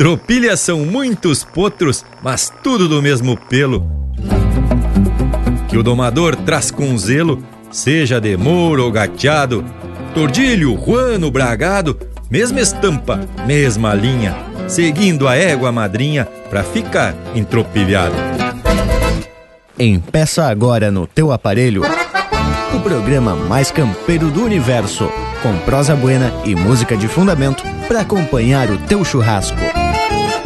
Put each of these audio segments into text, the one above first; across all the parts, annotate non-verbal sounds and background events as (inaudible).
Tropilhas são muitos potros, mas tudo do mesmo pelo. Que o domador traz com zelo, seja de mouro ou gateado, tordilho, ruano, bragado, mesma estampa, mesma linha, seguindo a égua madrinha pra ficar entropilhado. Empeça agora no teu aparelho o programa mais campeiro do universo, com prosa buena e música de fundamento para acompanhar o teu churrasco.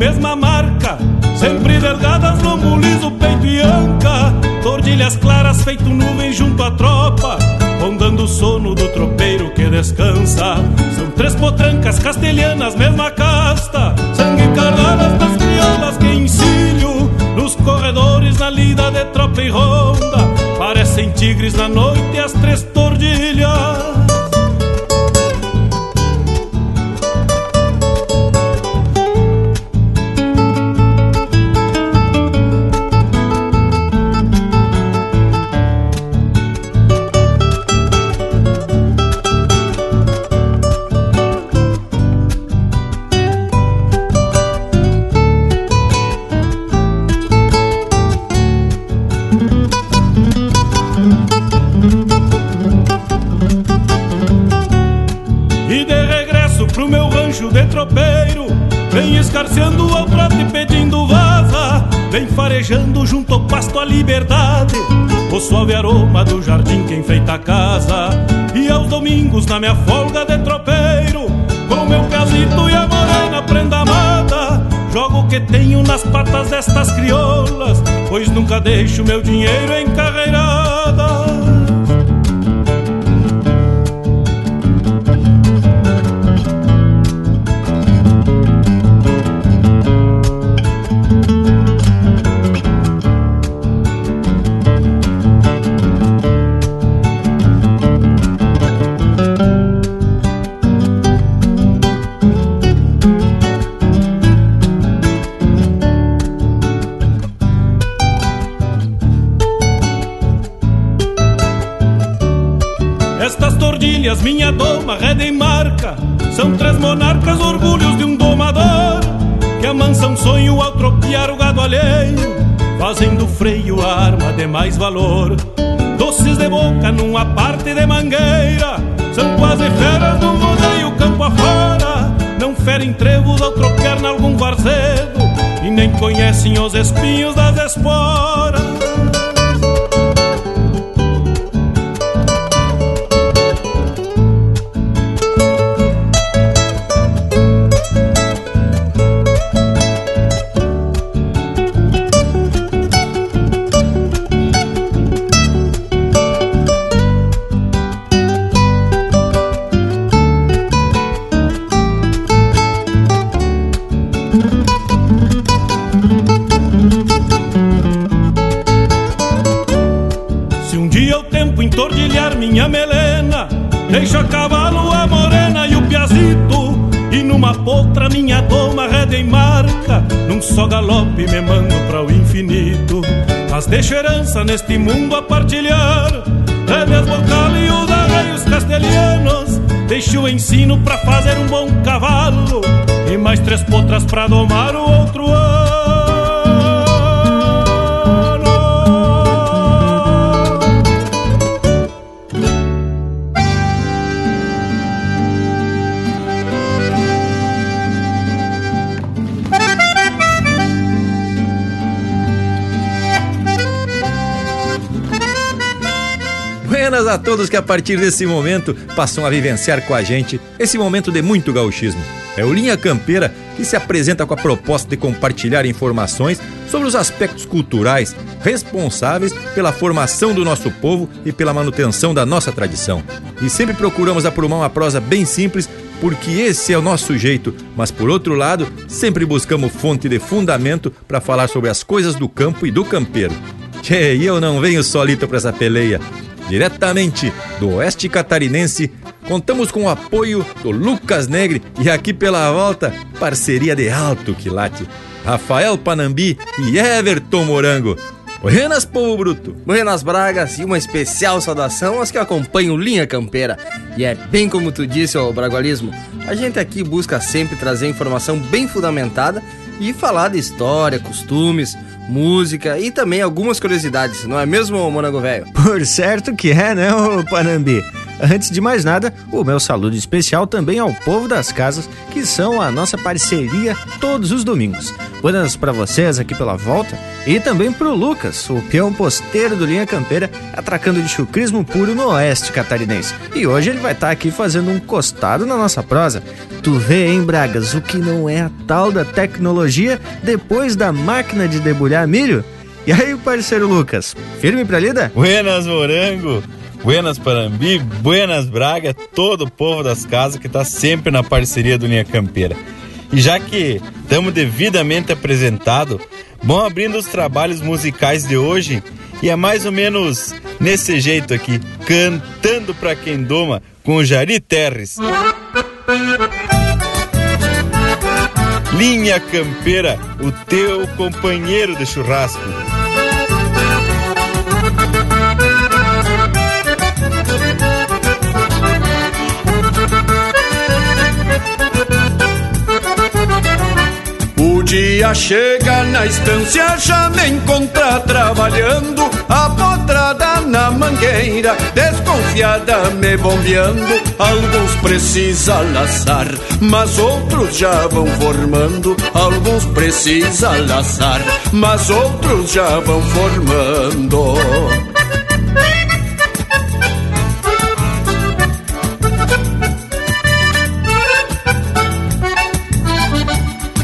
Mesma marca. Sempre delgadas, lombo liso, peito e anca. Tordilhas claras, feito nuvem junto à tropa. Rondando o sono do tropeiro que descansa. São três potrancas castelhanas, mesma casta. Sangue cardadas das criolas que encilho. Nos corredores, na lida de tropa e ronda. Parecem tigres na noite liberdade. O suave aroma do jardim que enfeita a casa. E aos domingos na minha folga de tropeiro Com meu casito e a morena prenda amada Jogo o que tenho nas patas destas criolas Pois nunca deixo meu dinheiro encarreirada freio arma de mais valor. Doces de boca numa parte de mangueira, são quase feras do rodeio campo afora. Não ferem trevos ao tropear nalgum varzedo, e nem conhecem os espinhos das esporas. Deixo herança neste mundo a partilhar. Bocal e os arreios castelhanos Deixo o ensino para fazer um bom cavalo. E mais três potras para domar o outro ano a todos que a partir desse momento passam a vivenciar com a gente esse momento de muito gauchismo. É o Linha Campeira que se apresenta com a proposta de compartilhar informações sobre os aspectos culturais responsáveis pela formação do nosso povo e pela manutenção da nossa tradição. E sempre procuramos aprumar uma prosa bem simples, porque esse é o nosso jeito, mas por outro lado, sempre buscamos fonte de fundamento para falar sobre as coisas do campo e do campeiro. Tchê, e eu não venho solito para essa peleia. Diretamente do Oeste Catarinense, contamos com o apoio do Lucas Negre e aqui pela volta, parceria de alto quilate. Rafael Panambi e Everton Morango. Buenas, povo bruto! Buenas Bragas e uma especial saudação aos que acompanham Linha Campeira. E é bem como tu disse, ô Bragualismo, a gente aqui busca sempre trazer informação bem fundamentada e falar de história, costumes, música e também algumas curiosidades, não é mesmo, Monago Velho? Por certo que é, né, ô Panambi? Antes de mais nada, o meu saludo especial também ao povo das casas, que são a nossa parceria todos os domingos. Buenas para vocês aqui pela volta e também pro Lucas, o peão posteiro do Linha Campeira, atracando de chucrismo puro no oeste catarinense. E hoje ele vai estar tá aqui fazendo um costado na nossa prosa. Tu vê, hein, Bragas, o que não é a tal da tecnologia depois da máquina de debulhar milho? E aí, parceiro Lucas, firme pra lida? Buenas, morango! Buenas Parambi, Buenas Braga, todo o povo das casas que está sempre na parceria do Linha Campeira. E já que estamos devidamente apresentado, vamos abrindo os trabalhos musicais de hoje e é mais ou menos nesse jeito aqui, cantando para quem doma com o Jari Terres. Linha Campeira, o teu companheiro de churrasco. Dia chega na estância, já me encontra trabalhando, a potrada na mangueira, desconfiada me bombeando. Alguns precisa laçar, mas outros já vão formando. Alguns precisa laçar, mas outros já vão formando.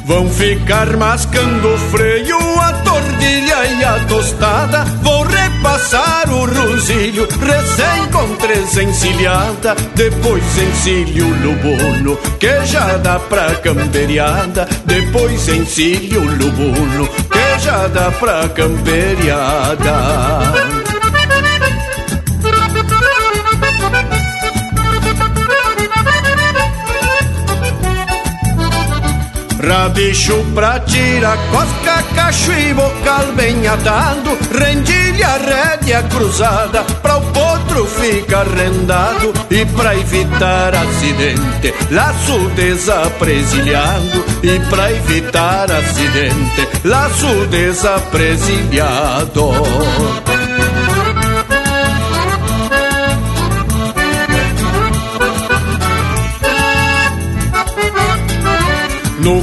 Vão ficar mascando o freio, a tordilha e a tostada. Vou repassar o rosilho, recém com três encilhada. Depois encilho lubuno, que já dá pra camperiada. Depois encilho lubuno, que já dá pra camperiada. Rabicho pra tirar cosca, cacho e bocal bem atado Rendilha, rédea cruzada Pra o potro ficar rendado E pra evitar acidente Laço desapresilhado E pra evitar acidente Laço desapresilhado. No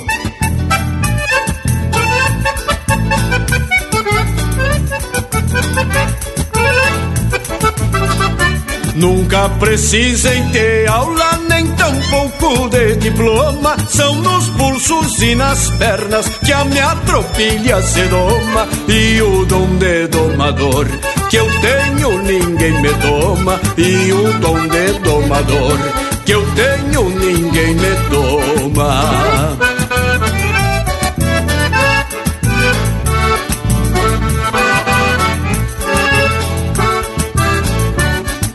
Nunca precisem ter aula, nem tampouco de diploma. São nos pulsos e nas pernas que a minha tropilha se doma. E o dom de domador que eu tenho, ninguém me doma. E o dom de domador que eu tenho, ninguém me doma.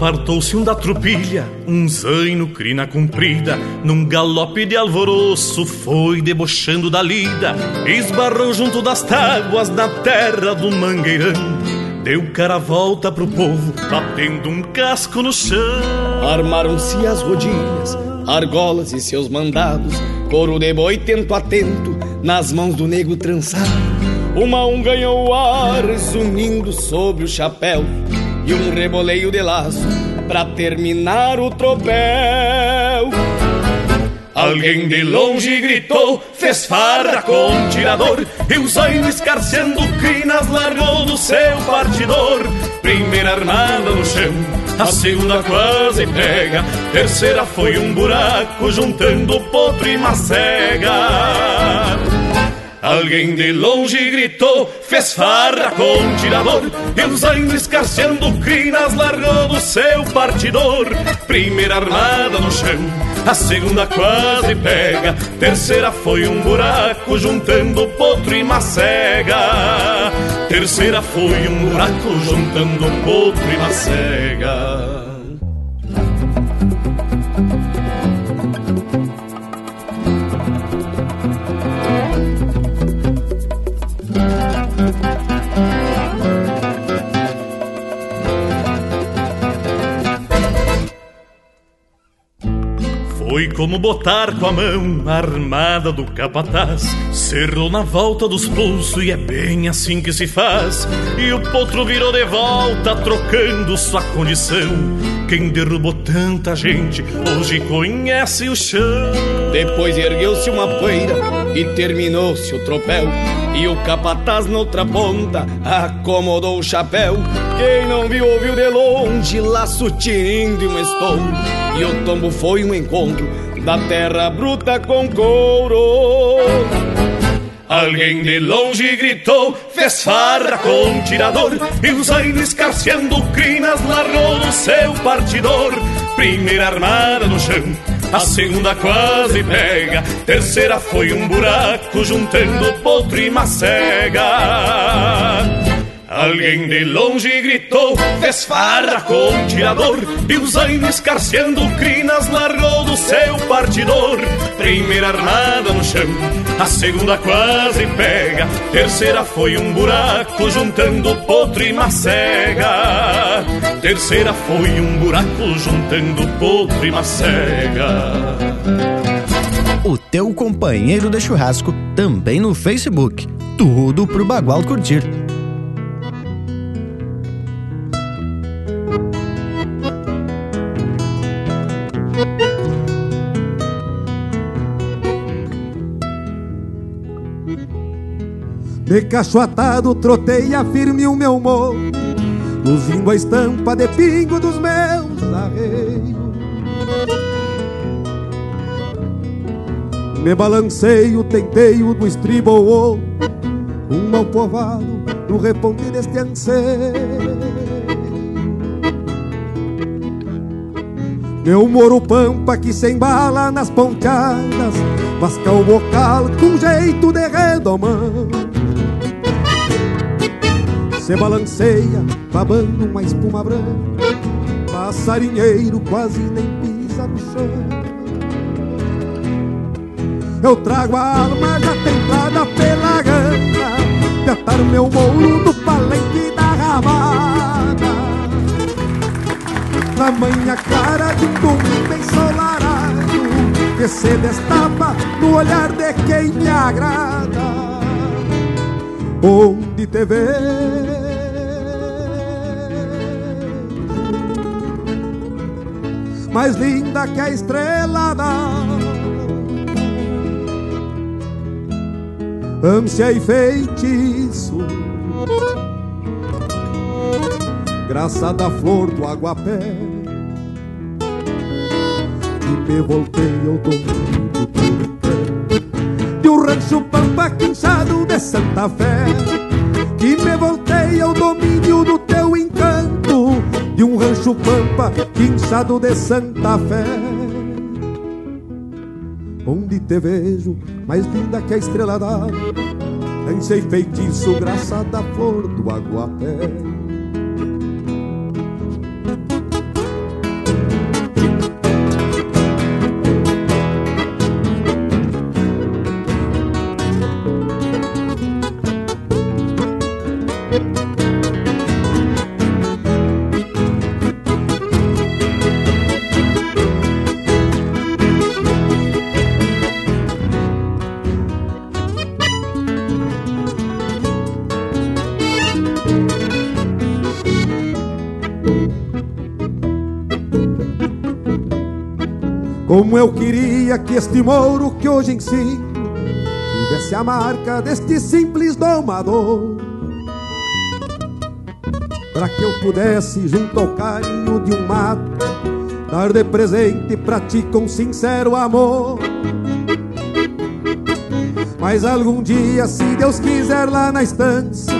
Apartou-se um da tropilha, um zaino crina comprida, num galope de alvoroço foi debochando da lida, esbarrou junto das tábuas na terra do mangueirão. Deu cara a volta pro povo, batendo um casco no chão. Armaram-se as rodilhas, argolas e seus mandados, couro de boi tento a tento, nas mãos do nego trançado. Uma um ganhou o ar, zunindo sobre o chapéu e um reboleio de laço pra terminar o tropel. Alguém de longe gritou, fez farra com um tirador E o zaino escarceando crinas largou do seu partidor Primeira armada no chão, a segunda quase pega Terceira foi um buraco juntando potro e macega Alguém de longe gritou, fez farra com um tirador E os zaino escarceando crinas largou do seu partidor. Primeira armada no chão, a segunda quase pega Terceira foi um buraco juntando potro e macega. Terceira foi um buraco juntando potro e macega Foi como botar com a mão a armada do capataz. Cerrou na volta dos pulsos e é bem assim que se faz. E o potro virou de volta trocando sua condição. Quem derrubou tanta gente hoje conhece o chão. Depois ergueu-se uma poeira e terminou-se o tropel. E o capataz noutra ponta acomodou o chapéu. Quem não viu ouviu de longe laço tirindo e um estombo E o tombo foi um encontro da terra bruta com couro. Alguém de longe gritou, fez farra com tirador E o zaino escarceando crinas largou do seu partidor. Primeira armada no chão, a segunda quase pega Terceira foi um buraco juntando potro e macega Alguém de longe gritou, fez farra com um tirador E o zaino escarceando crinas largou do seu partidor. Primeira armada no chão, a segunda quase pega Terceira foi um buraco juntando potro e macega. Terceira foi um buraco juntando potro e macega. O teu companheiro de churrasco também no Facebook. Tudo pro Bagual curtir De cacho atado, troteia firme o meu morro Luzindo a estampa de pingo dos meus arreios. Me balanceio, tenteio do estribo ou Um mal povado no reponte deste anseio. Meu moro pampa que se embala nas ponteadas Vasca o bocal com jeito de redomão se balanceia, babando uma espuma branca. Passarinheiro quase nem pisa no chão. Eu trago a alma já templada pela gana atar meu mouro no palenque da rabada. Na manhã clara de um domingo ensolarado que se destapa no olhar de quem me agrada. Onde te vê mais linda que a estrela da ânsia e feitiço. Graça da flor do aguapé e me voltei ao domínio do de um rancho pampa quinchado de Santa Fé que me voltei ao domínio do rancho pampa quinchado de Santa Fé. Onde te vejo mais linda que a estrela da ânsia e feitiço graça da flor do aguapé Como eu queria que este mouro que hoje ensino tivesse a marca deste simples domador. Para que eu pudesse, junto ao carinho de um mato, dar de presente pra ti com sincero amor. Mas algum dia, se Deus quiser lá na estância,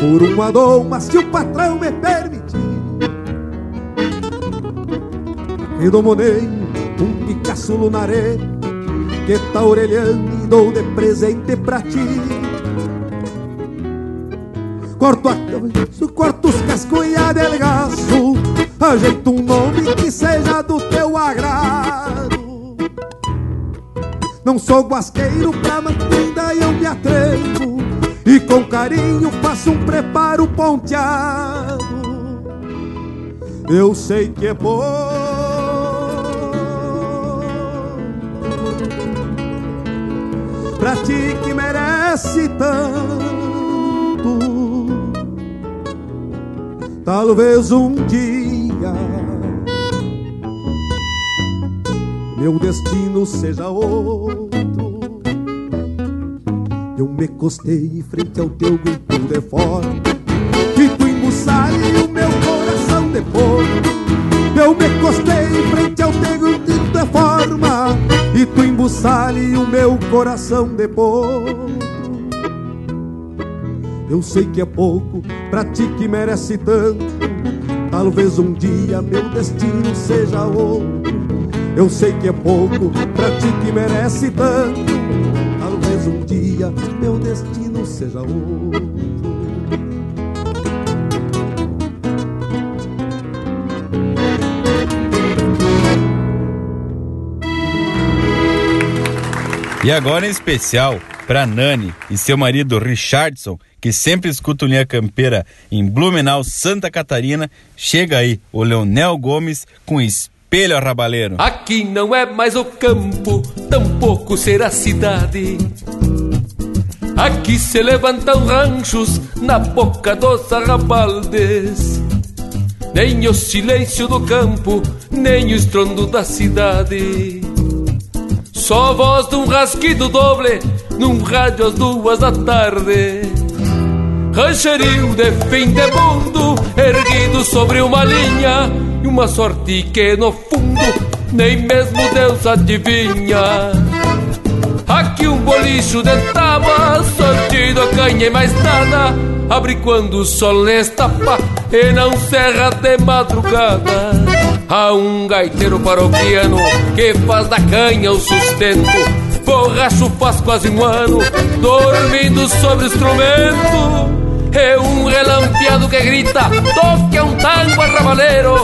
por uma doma, se o patrão me permitir, e Picasso lunaré que tá orelhando e dou de presente pra ti. Corto, a, corto os cascunha delgaço, ajeito um nome que seja do teu agrado. Não sou guasqueiro pra mantida e eu me atrevo, e com carinho faço um preparo ponteado. Eu sei que é bom pra ti que merece tanto. Talvez um dia meu destino seja outro. Eu me costei frente ao teu grito de coração de potro Eu sei que é pouco pra ti que merece tanto. Talvez um dia meu destino seja outro. Eu sei que é pouco pra ti que merece tanto. Talvez um dia meu destino seja outro E agora em especial para Nani e seu marido Richardson, que sempre escutam Linha Campeira em Blumenau, Santa Catarina, chega aí o Leonel Gomes com Espelho Arrabaleiro. Aqui não é mais o campo, tampouco será cidade. Aqui se levantam ranchos na boca dos arrabaldes. Nem o silêncio do campo, nem o estrondo da cidade. Só a voz de um rasquido doble num rádio às duas da tarde. Rancherio de fim de mundo, erguido sobre uma linha, e uma sorte que no fundo nem mesmo Deus adivinha. Aqui um bolicho de tábua, sortido a canha e mais nada, abre quando o sol lhes tapa e não serra de madrugada. Há um gaiteiro paroquiano que faz da canha o sustento. Borracho faz quase um ano, dormindo sobre instrumento. É um relampeado que grita, toque um tango arrabaleiro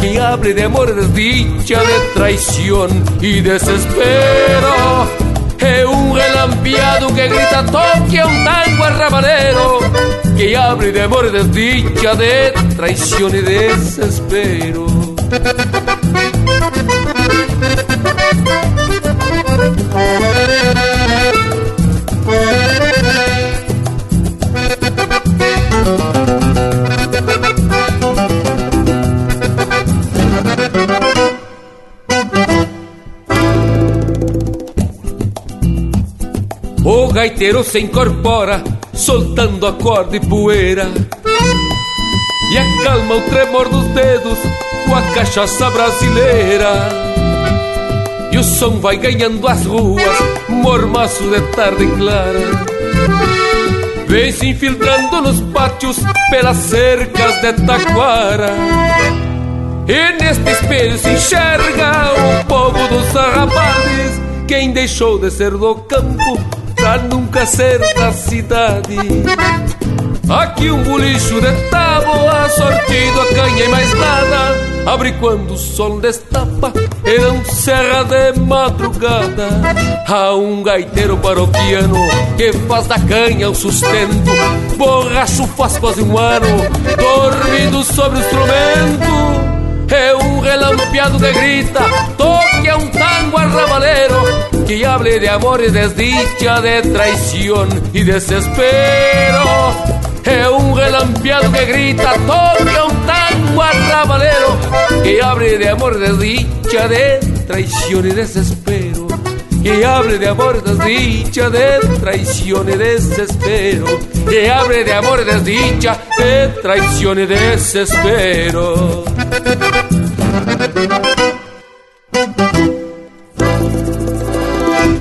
Que abre de amor, desdicha, de traição e desespero É um relampeado que grita, toque um tango arrabaleiro Que abre de amor, desdicha, de traição e desespero O gaiteiro se incorpora, soltando a corda e poeira, e acalma o tremor dos dedos com a cachaça brasileira. E o som vai ganhando as ruas, mormaço de tarde clara. Vem se infiltrando nos pátios pelas cercas de taquara. E neste espelho se enxerga o povo dos arrabales, quem deixou de ser do campo pra nunca ser da cidade. Aqui um bolicho de tábua, sortido a canha e mais nada. Abre quando o sol destapa, e não serra de madrugada. Há um gaiteiro paroquiano que faz da canha o sustento. Borracho faz quase um ano, dormindo sobre o instrumento. É um relampeado que grita, toque a um tango arrabaleiro que hable de amor e desdicha, de traición y desespero. É um relampeado que grita, toca um tango arrabalero que hable de amor, desdicha, de traición y desespero. Que hable de amor, desdicha, de traición y desespero. Que hable de amor, desdicha, de traición y desespero.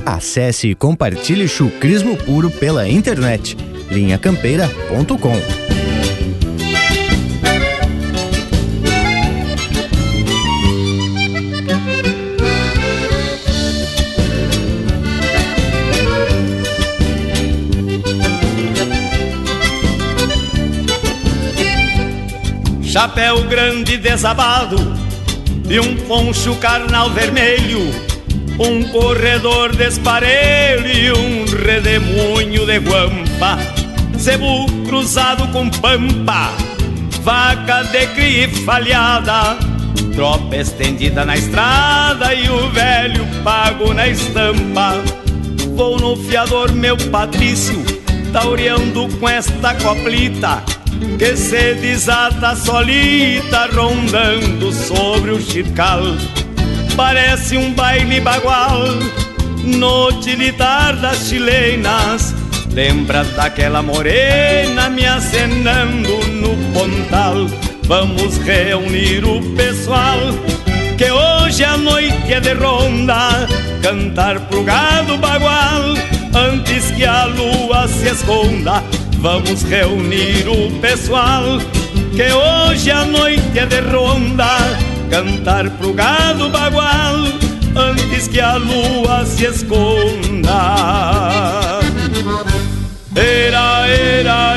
Acesse e compartilhe chucrismo puro pela internet. linhacampeira.com Chapéu grande desabado e um poncho carnal vermelho um corredor desparelho e um redemoinho de guampa, cebu cruzado com pampa, vaca de cria falhada, tropa estendida na estrada e o velho pago na estampa. Vou no fiador, meu Patrício, taureando com esta coplita, que se desata solita, rondando sobre o chircal parece um baile bagual no tilitar das chilenas. Lembra daquela morena me acenando no pontal. Vamos reunir o pessoal que hoje a noite é de ronda. Cantar pro gado bagual antes que a lua se esconda. Vamos reunir o pessoal que hoje a noite é de ronda cantar pro gado bagual antes que a lua se esconda. Era, era,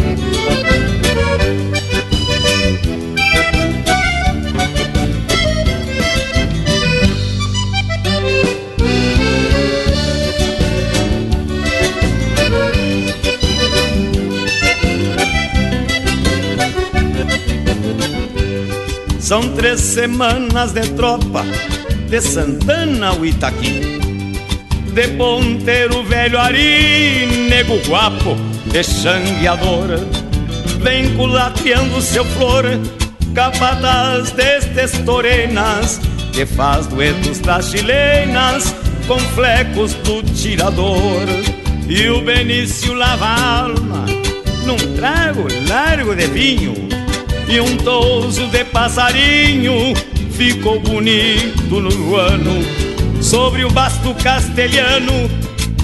São três semanas de tropa De Santana ao Itaqui De ponteiro velho Ari Nego guapo de xangueador Vem culateando seu flor Capataz destes torenas Que faz duetos das chilenas Com flecos do tirador. E o Benício lava a alma Num trago largo de vinho e um touso de passarinho ficou bonito no ano. Sobre o basto castelhano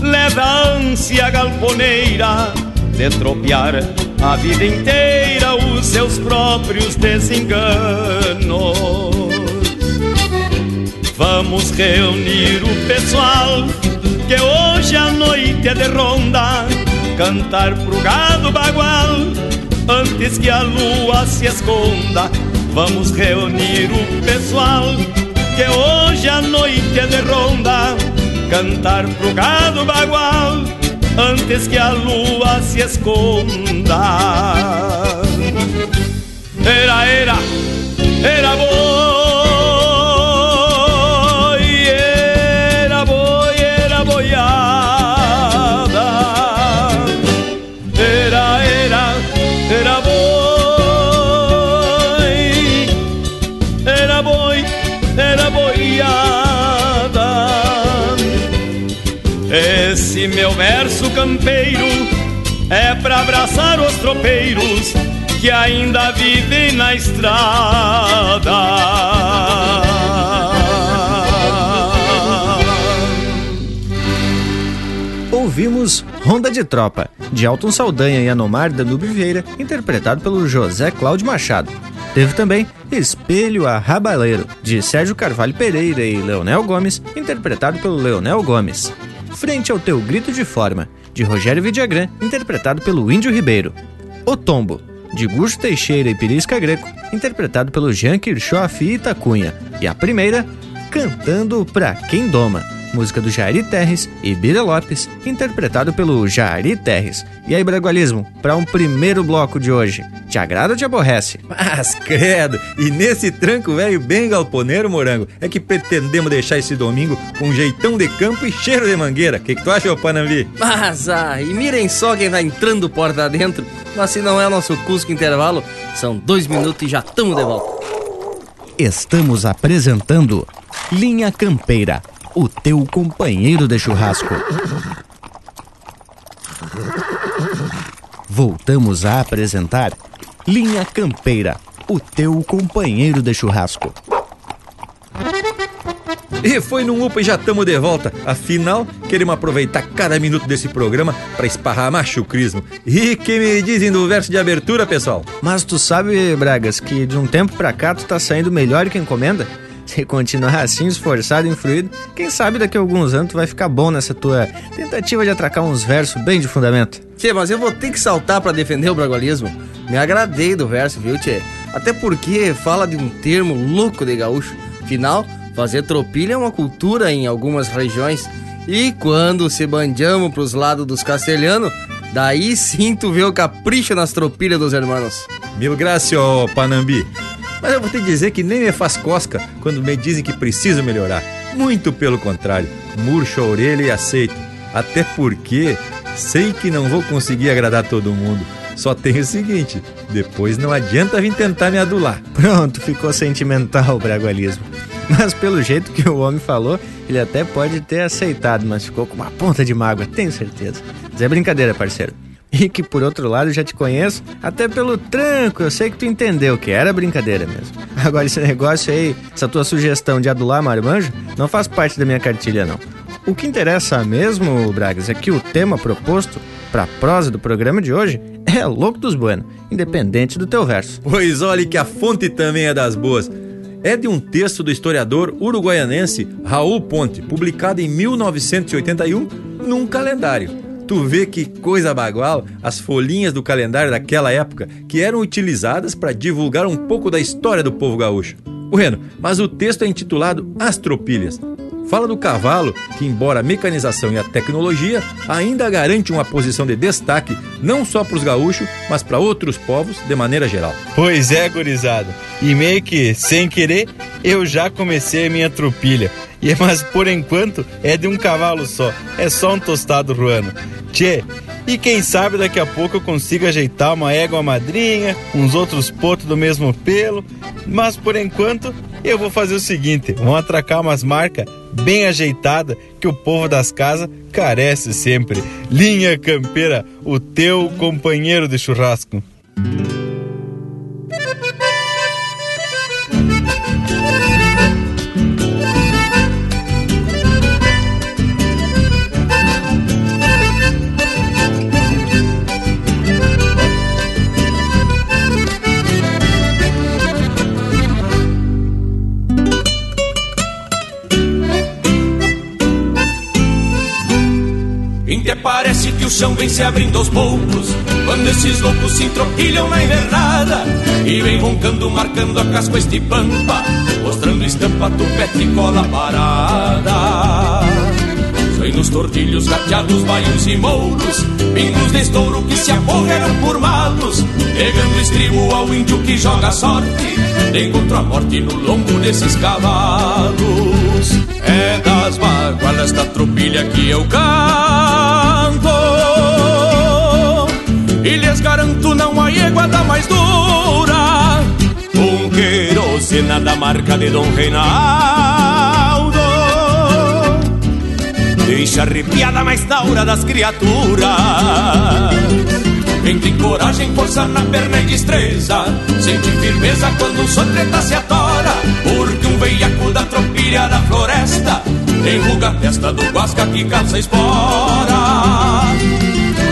leva a ânsia galponeira de tropear a vida inteira os seus próprios desenganos. Vamos reunir o pessoal que hoje a noite é de ronda, cantar pro gado bagual antes que a lua se esconda. Vamos reunir o pessoal que hoje a noite é de ronda, cantar pro gado bagual antes que a lua se esconda. Era, era, era boi, abraçar os tropeiros que ainda vivem na estrada. Ouvimos Ronda de Tropa, de Alton Saldanha e Anomar Danube Vieira, interpretado pelo José Cláudio Machado. Teve também Espelho a Rabaleiro, de Sérgio Carvalho Pereira e Leonel Gomes, interpretado pelo Leonel Gomes. Frente ao Teu Grito de Forma, de Rogério Vidagrã, interpretado pelo Índio Ribeiro. O Tombo, de Gusto Teixeira e Pirisca Greco, interpretado pelo Jean Kirchhoff e Itacunha. E a primeira, Cantando Pra Quem Doma, música do Jairi Terres e Bira Lopes, interpretado pelo Jairi Terres. E aí, Bragualismo, para um primeiro bloco de hoje, te agrada ou te aborrece? Mas credo, e nesse tranco velho bem galponeiro, morango, é que pretendemos deixar esse domingo com um jeitão de campo e cheiro de mangueira. O que, que tu acha, ô Panambi? Mas, ah, e mirem só quem tá entrando porta dentro. Mas se não é nosso Cusco Intervalo, são dois minutos e já estamos de volta. Estamos apresentando Linha Campeira, o teu companheiro de churrasco. Voltamos a apresentar Linha Campeira, o teu companheiro de churrasco. E foi num UPA e já estamos de volta. Afinal, queremos aproveitar cada minuto desse programa para esparrar machucrismo. E que me dizem do verso de abertura, pessoal? Mas tu sabe, Bragas, que de um tempo pra cá tu tá saindo melhor que encomenda? Se continuar assim, esforçado e influído, quem sabe daqui a alguns anos tu vai ficar bom nessa tua tentativa de atracar uns versos bem de fundamento. Tchê, mas eu vou ter que saltar para defender o bragualismo. Me agradei do verso, viu, Tchê? Até porque fala de um termo louco de gaúcho. Afinal, fazer tropilha é uma cultura em algumas regiões. E quando se bandiamos pros lados dos castelhanos, daí sim tu vê o capricho nas tropilhas dos hermanos. Mil graças, Panambi. Mas eu vou te dizer que nem me faz cosca quando me dizem que preciso melhorar. Muito pelo contrário, murcho a orelha e aceito. Até porque sei que não vou conseguir agradar todo mundo. Só tem o seguinte: depois não adianta vir tentar me adular. (laughs) Pronto, ficou sentimental o bragualismo. Mas pelo jeito que o homem falou, ele até pode ter aceitado, mas ficou com uma ponta de mágoa, tenho certeza. Mas é brincadeira, parceiro. E que por outro lado já te conheço, até pelo tranco, eu sei que tu entendeu que era brincadeira mesmo. (laughs) Agora esse negócio aí, essa tua sugestão de adular marmanjo, não faz parte da minha cartilha não. O que interessa mesmo, Bragas, é que o tema proposto para a prosa do programa de hoje é Louco dos Bueno, independente do teu verso. Pois olhe que a fonte também é das boas. É de um texto do historiador uruguaianense Raul Ponte, publicado em 1981 num calendário. Tu vê que coisa bagual as folhinhas do calendário daquela época que eram utilizadas para divulgar um pouco da história do povo gaúcho. Bueno, mas o texto é intitulado As Tropilhas. Fala do cavalo que, embora a mecanização e a tecnologia, ainda garante uma posição de destaque não só para os gaúchos, mas para outros povos de maneira geral. Pois é, gurizada. E meio que, sem querer, eu já comecei a minha tropilha. E mas por enquanto é de um cavalo só. É só um tostado ruano. Tchê, e quem sabe daqui a pouco eu consigo ajeitar uma égua madrinha, uns outros potos do mesmo pelo. Mas por enquanto eu vou fazer o seguinte: vamos atracar umas marcas bem ajeitadas que o povo das casas carece sempre. Linha Campeira, o teu companheiro de churrasco. O chão vem se abrindo aos poucos Quando esses loucos se entropilham na invernada E vem roncando, marcando a casca este pampa Mostrando estampa, tupete e cola parada. Foi nos tordilhos, gateados, baios e mouros Pingos de estouro que se aporreram por malos Pegando estribo ao índio que joga sorte Encontro a morte no lombo desses cavalos. É das bagualas da tropilha que eu canto garanto não há iguada mais dura. Um querosena da marca de Dom Reinaldo. Deixa arrepiada mais daura das criaturas. Tem coragem, força na perna e destreza. Sente firmeza quando o sotreta se atora. Porque um veiaco da tropilha da floresta Enruga a testa do guasca que calça espora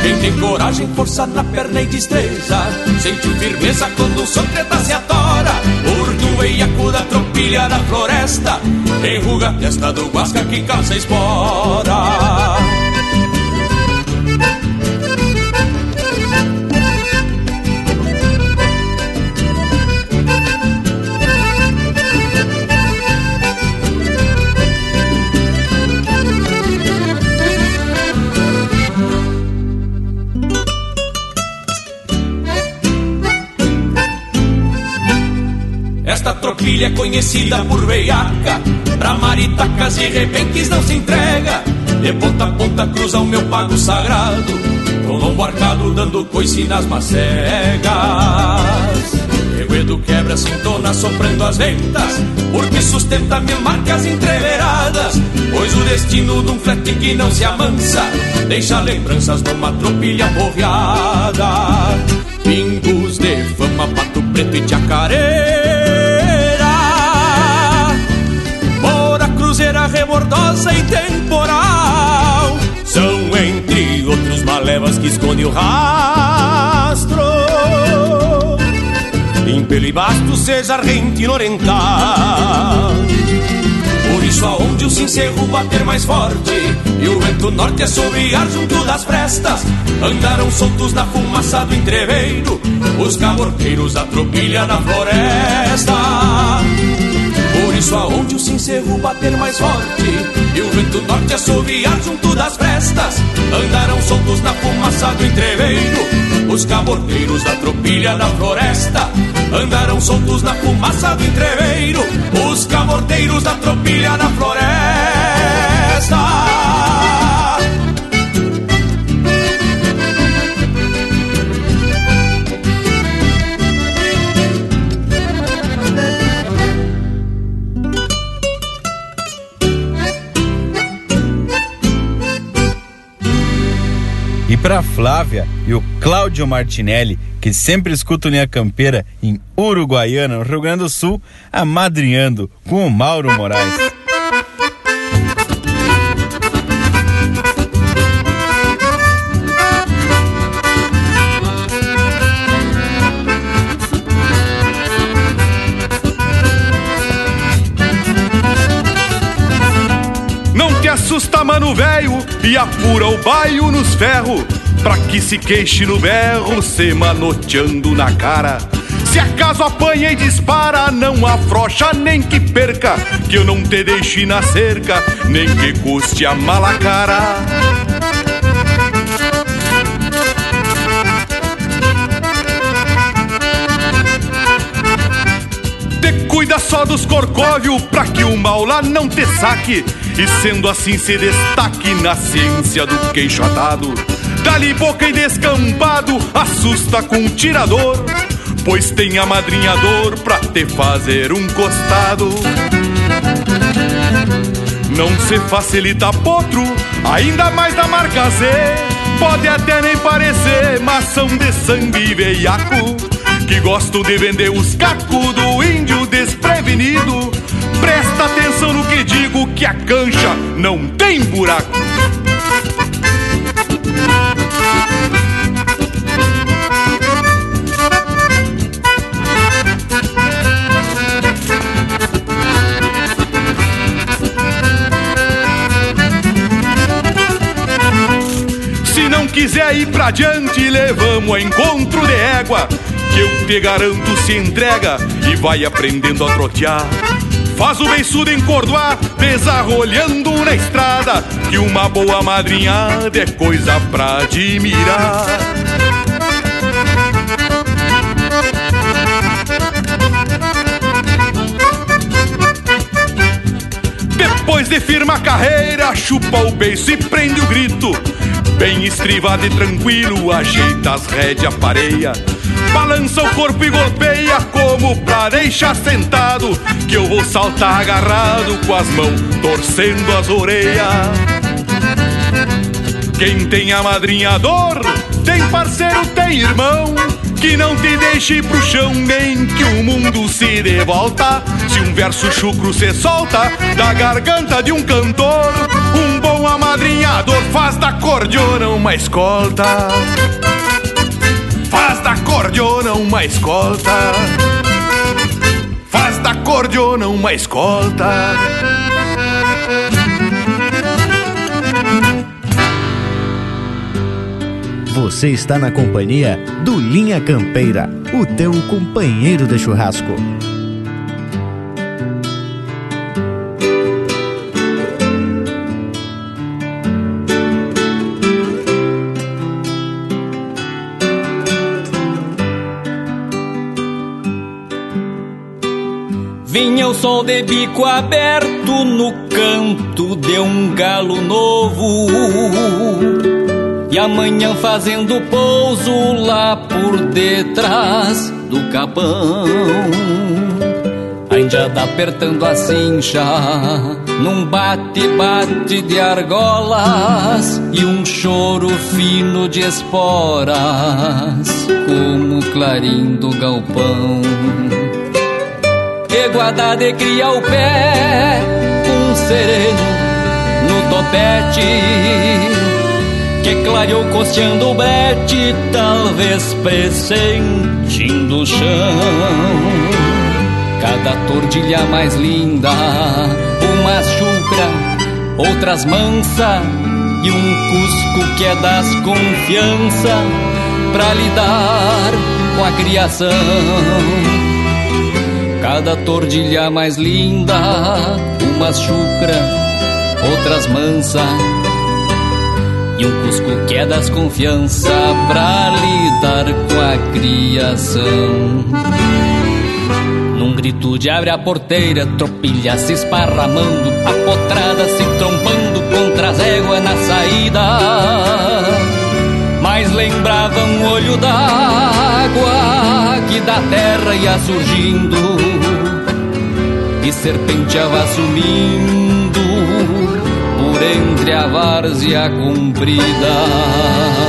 Quem tem coragem, força na perna e destreza. Sente firmeza quando o sotreta se atora. Porque um veiaco da tropilha da floresta. Enruga a testa do guasca que calça espora É conhecida por veiaca. Pra maritacas e rebenques não se entrega. De ponta a ponta cruza o meu pago sagrado. Com lombo arcado dando coice nas macegas. Reguedo quebra, sintona soprando as ventas. Porque sustenta mil marcas entreveradas Pois o destino de um flete que não se amansa Deixa lembranças numa tropilha borreada Pingos de fama, pato preto e chacareira rebordosa e temporal. São entre outros malevas que esconde o rastro. Impelo e basto seja argentino oriental por isso aonde o cincerro bater mais forte E o vento norte assobiar junto das prestas Andaram soltos na fumaça do entreveiro Os caborteiros da tropilha na floresta Por isso aonde o cincerro bater mais forte E o vento norte assobiar junto das prestas Andaram soltos na fumaça do entreveiro Os caborteiros da tropilha na floresta Andaram soltos na fumaça do entreveiro Os camorteiros da tropilha na floresta para Flávia e o Cláudio Martinelli, que sempre escutam Linha Campeira em Uruguaiana, no Rio Grande do Sul, amadrinhando com o Mauro Moraes. Mano velho, e apura o baio nos ferros, pra que se queixe no berro, se manoteando na cara. Se acaso apanha e dispara, não afrocha nem que perca, que eu não te deixe na cerca, nem que custe a mala cara. Cuida só dos corcóvio pra que o mal lá não te saque E sendo assim se destaque na ciência do queixo atado. Dali boca e descampado, assusta com um tirador Pois tem amadrinhador pra te fazer um costado. Não se facilita potro, ainda mais da marca Z. Pode até nem parecer, mas são de sangue veiaco que gosto de vender os cacos do índio desprevenido. Presta atenção no que digo, que a cancha não tem buraco. Se não quiser ir pra diante, levamos a encontro de égua que eu te garanto se entrega e vai aprendendo a trotear. Faz o beiçudo encordoar, desarrolhando na estrada, que uma boa madrinhada é coisa pra admirar. Depois de firma a carreira, chupa o beiço e prende o grito. Bem estrivado e tranquilo, ajeita as rédeas, pareia. Balança o corpo e golpeia como pra deixar sentado. Que eu vou saltar agarrado com as mãos torcendo as orelhas. Quem tem a madrinha dor, tem parceiro, tem irmão. Que não te deixe pro chão, nem que o mundo se dê volta. Se um verso chucro se solta da garganta de um cantor, um bom amadrinhador faz da cordiona uma escolta. Cordiona uma escolta. Faz da cordiona uma escolta. Você está na companhia do Linha Campeira, o teu companheiro de churrasco. Sol de bico aberto no canto de um galo novo. E amanhã fazendo pouso lá por detrás do capão. A índia apertando a cincha num bate-bate de argolas e um choro fino de esporas, como o clarim do galpão. Eguada de cria o pé, um sereno no topete que clareou costeando o brete, talvez pressentindo o chão. Cada tordilha mais linda, uma chucra, outras mansa e um cusco que é das confiança pra lidar com a criação. Cada tordilha mais linda, uma chucra, outras mansa e um cusco que é das confiança pra lidar com a criação. Num grito de abre a porteira, tropilha se esparramando, a potrada se trombando contra as éguas na saída. Mas lembrava um olho d'água que da terra ia surgindo e serpenteava sumindo por entre a várzea comprida.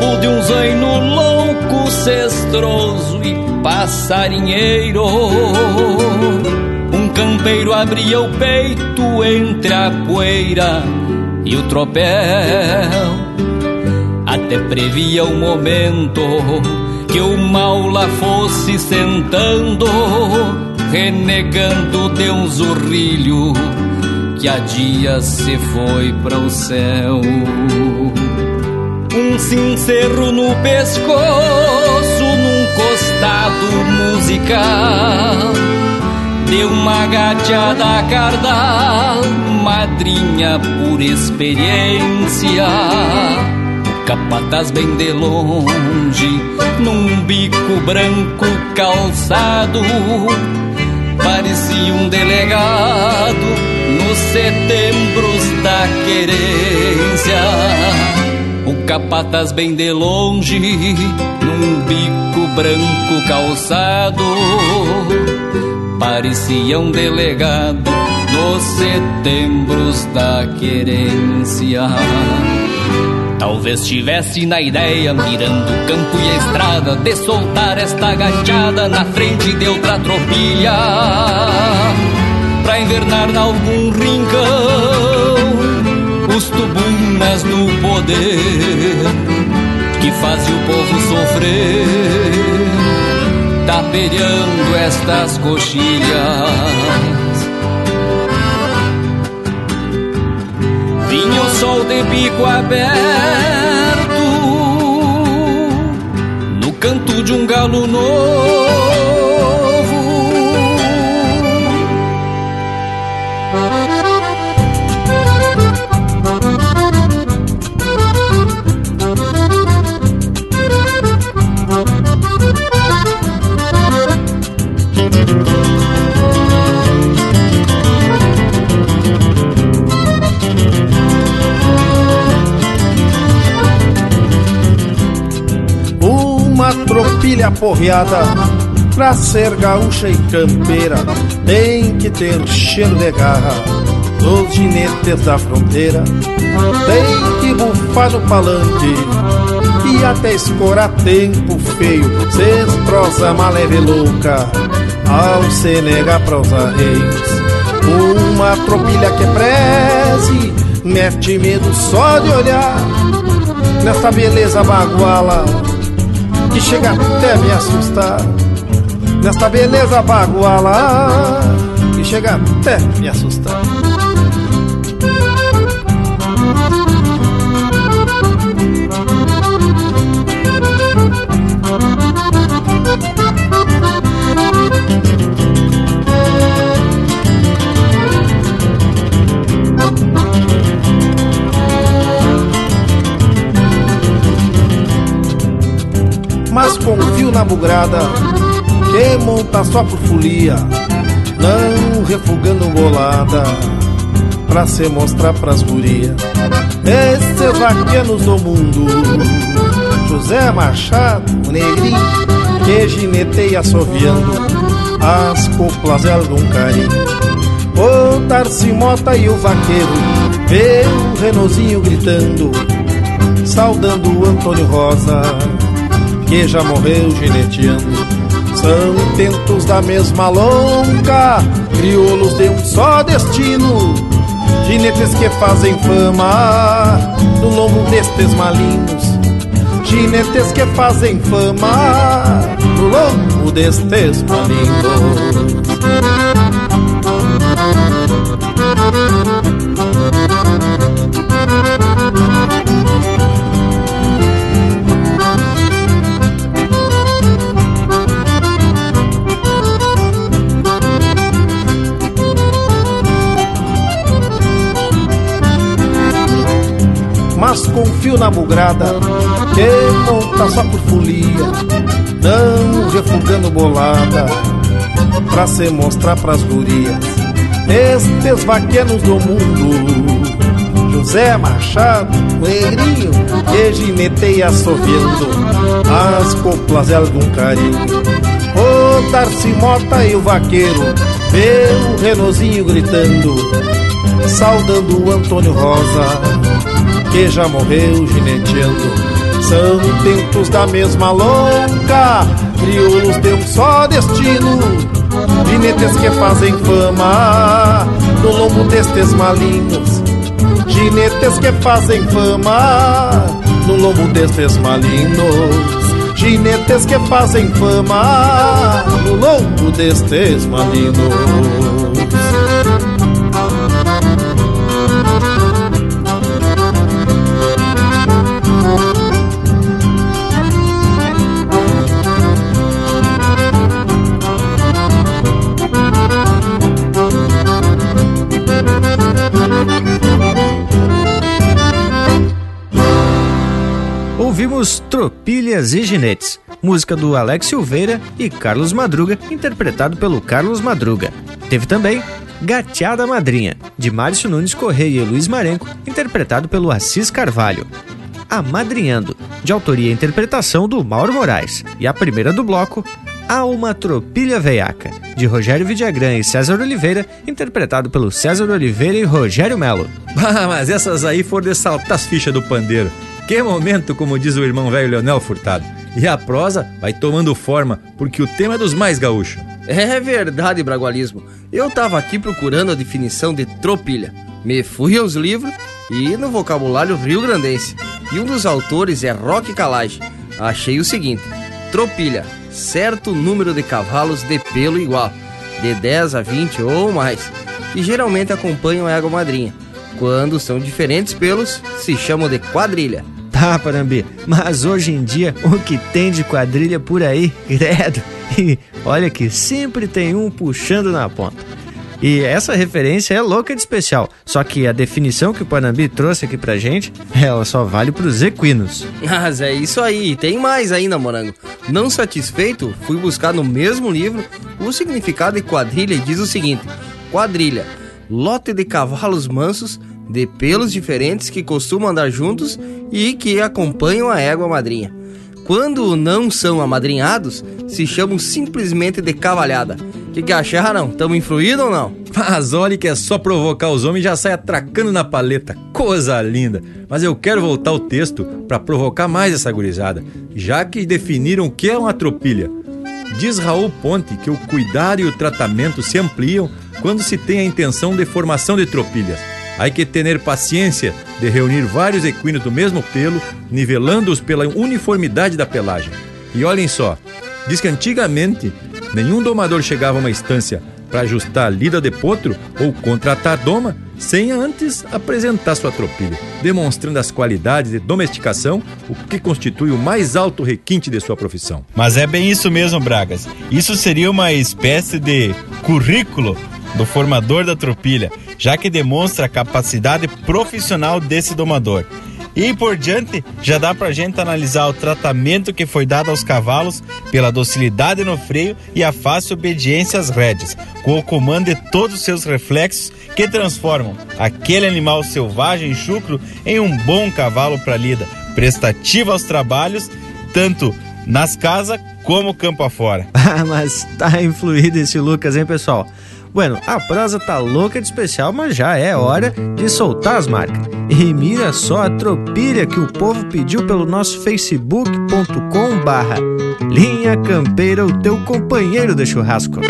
Lombo de um zaino louco, cestroso e passarinheiro. Um campeiro abria o peito entre a poeira e o tropel. Até previa o momento que o mal lá fosse sentando, renegando de um zurrilho que há dias se foi para o céu. Um cincerro no pescoço, num costado musical. Deu uma gateada cardal, madrinha por experiência. Capataz bem de longe, num bico branco calçado. Parecia um delegado nos setembros da querência. O capataz bem de longe, num bico branco calçado, parecia um delegado nos setembros da querência. Talvez tivesse na ideia, mirando o campo e a estrada, de soltar esta gachada na frente de outra tropilha, pra invernar em algum rincão os do poder que fazem o povo sofrer, tapeando estas coxilhas. Vinha o sol de bico aberto no canto de um galo novo. Tropilha porreada Pra ser gaúcha e campeira Tem que ter cheiro de garra Dos ginetes da fronteira. Tem que bufar no palanque E até escorar tempo feio. Cês prosa maleve louca Ao se negar prosa reis. Uma tropilha que preze Mete medo só de olhar Nessa beleza baguala que chega até me assustar. Nesta beleza baguala, que chega até me assustar. Na bugrada que monta só por folia, não refugando bolada pra se mostrar pras gurias. Esses vaqueanos do mundo, José Machado, o negrinho, que gineteia assoviando as coplas de algum carinho. O Tarci Mota e o vaqueiro, vê o Renozinho gritando, saudando o Antônio Rosa que já morreu gineteando. São tentos da mesma longa, crioulos de um só destino. Ginetes que fazem fama no lombo destes malignos. Ginetes que fazem fama no lombo destes malignos. Mas confio na bugrada que monta só por folia, não refugando bolada pra se mostrar pras gurias. Estes vaquenos do mundo, José Machado, Negrinho, que gineteia assoviando as coplas de algum carinho. O Darcy Mota e o vaqueiro, vê o Renozinho gritando, saudando o Antônio Rosa que já morreu gineteando. São tempos da mesma longa, crioulos de um só destino. Ginetes que fazem fama no lombo destes malignos. Ginetes que fazem fama no lombo destes malignos. Ginetes que fazem fama no lombo destes malignos. Ouvimos Tropilhas e Ginetes, música do Alex Silveira e Carlos Madruga, interpretado pelo Carlos Madruga. Teve também Gateada Madrinha, de Márcio Nunes Correia e Luiz Marenco, interpretado pelo Assis Carvalho. Amadrinhando, de autoria e interpretação do Mauro Moraes. E a primeira do bloco, Há uma Tropilha Veiaca, de Rogério Vidagrã e César Oliveira, interpretado pelo César Oliveira e Rogério Melo. (laughs) Ah, mas essas aí foram de saltar as fichas do pandeiro. Que momento, como diz o irmão velho Leonel Furtado. E a prosa vai tomando forma, porque o tema é dos mais gaúchos. É verdade, Bragualismo. Eu tava aqui procurando a definição de tropilha. Me fui aos livros e no vocabulário rio-grandense. e um dos autores é Roque Calage. Achei o seguinte: Tropilha, certo número de cavalos de pelo igual, de 10 a 20 ou mais, e geralmente acompanham a égua madrinha. Quando são diferentes pelos, se chamam de quadrilha. Tá, Parambi, mas hoje em dia o que tem de quadrilha por aí, (laughs) credo. E olha que sempre tem um puxando na ponta. E essa referência é louca de especial, só que a definição que o Panambi trouxe aqui pra gente, ela só vale pros equinos. Mas é isso aí, tem mais ainda, morango. Não satisfeito, fui buscar no mesmo livro o significado de quadrilha e diz o seguinte: quadrilha, lote de cavalos mansos de pelos diferentes que costumam andar juntos e que acompanham a égua madrinha. Quando não são amadrinhados, se chamam simplesmente de cavalhada. O que, que acharam? Tamo influído ou não? Mas olhe que é só provocar os homens já sai atracando na paleta. Coisa linda! Mas eu quero voltar ao texto para provocar mais essa gurizada, já que definiram o que é uma tropilha. Diz Raul Ponte que o cuidado e o tratamento se ampliam quando se tem a intenção de formação de tropilhas. Há que ter paciência de reunir vários equinos do mesmo pelo, nivelando-os pela uniformidade da pelagem. E olhem só, diz que antigamente nenhum domador chegava a uma estância para ajustar a lida de potro ou contratar doma sem antes apresentar sua tropilha, demonstrando as qualidades de domesticação, o que constitui o mais alto requinte de sua profissão. Mas é bem isso mesmo, Bragas. Isso seria uma espécie de currículo do formador da tropilha, já que demonstra a capacidade profissional desse domador. E por diante, já dá pra gente analisar o tratamento que foi dado aos cavalos pela docilidade no freio e a fácil obediência às rédeas, com o comando de todos os seus reflexos que transformam aquele animal selvagem e chucro em um bom cavalo para lida, prestativo aos trabalhos, tanto nas casas como campo afora. Ah, (laughs) mas tá influído esse Lucas, hein, pessoal? Bueno, a prosa tá louca de especial, mas já é hora de soltar as marcas. E mira só a tropilha que o povo pediu pelo nosso facebook.com barra Linha Campeira, o teu companheiro de churrasco.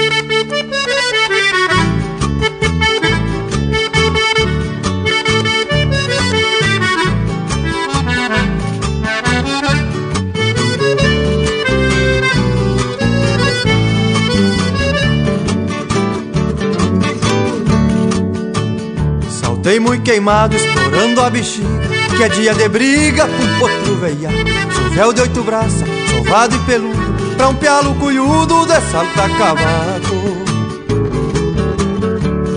Saltei muito queimado, estourando a bexiga Que é dia de briga com potro veia Sou véu de oito braças, sovado e peludo Pra um pialo cunhudo de salta cavaco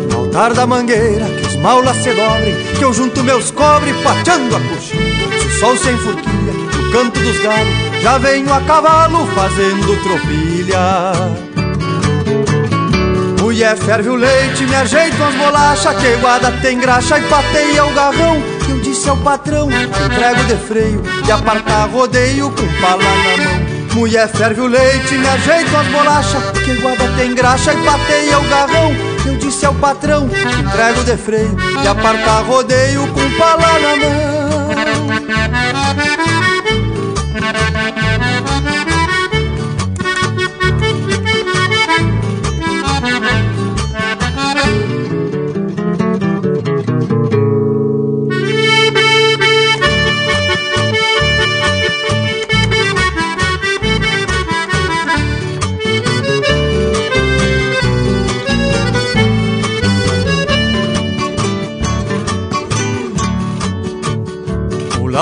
No altar da mangueira, que os maulas se dobrem Que eu junto meus cobre pateando a coxinha. Se o sol se enfurquilha no canto dos galhos Já venho a cavalo fazendo tropilha Mulher ferve o leite, me ajeito as bolachas Que guarda tem graxa e pateia o garrão. Eu disse ao patrão, entrego de freio E aparta rodeio com pala na mão. Mulher ferve o leite, me ajeito as bolachas Que guarda tem graxa e pateia o garrão. Eu disse ao patrão, entrego de freio E aparta rodeio com pala na mão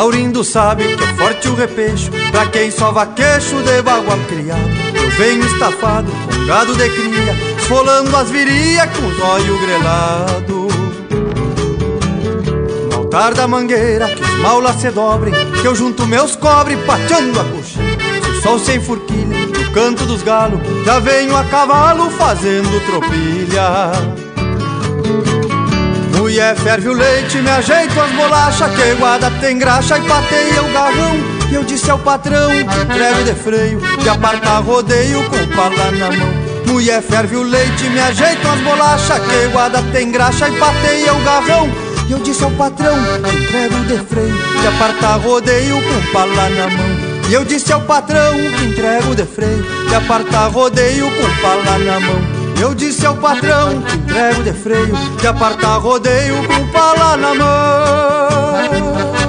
Laurindo sabe que é forte o repecho Pra quem só vaquecho de bagual criado Eu venho estafado com gado de cria Esfolando as virias com os olhos grelados. No altar da mangueira que os maulas se dobrem Que eu junto meus cobre pateando a coxinha. Se o sol se enfurquilha no canto dos galos Já venho a cavalo fazendo tropilha Mulher ferve o leite, me ajeito as bolachas Que guarda tem graxa e pateia o garrão. E eu disse ao patrão, entrego de freio De aparta rodeio com pala na mão. Mulher ferve o leite, me ajeito as bolachas Que guarda tem graxa e pateia o garrão. E eu disse ao patrão, entrego de freio De aparta rodeio com pala na mão. E eu disse ao patrão que entrego de freio De aparta rodeio com pala na mão eu disse ao patrão que entrego de freio De apartar rodeio com pala na mão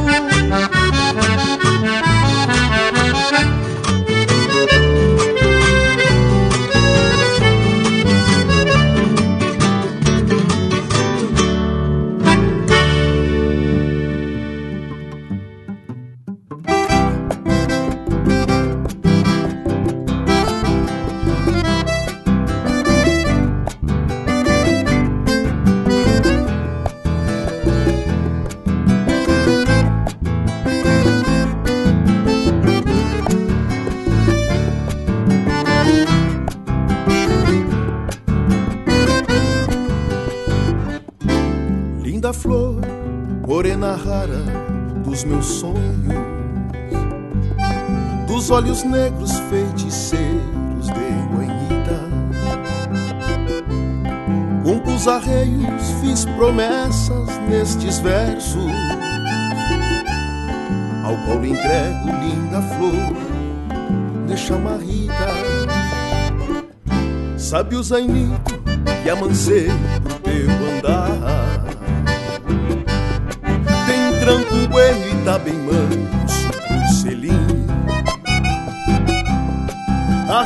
olhos negros feiticeiros de guainita. Compus arreios, fiz promessas nestes versos, ao qual entrego linda flor de chamarrita. Sabe o zainito que amancei pro teu andar Tem tranco bueno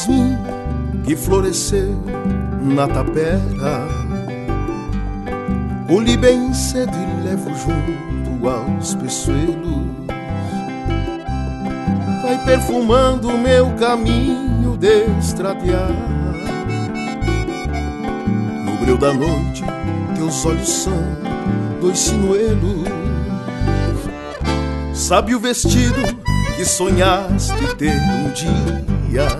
Jasmim que floresceu na tapera? Colhi bem cedo e levo junto aos peçoelos. Vai perfumando o meu caminho de. No breu da noite, teus olhos são dois sinuelos. Sabe o vestido que sonhaste ter um dia?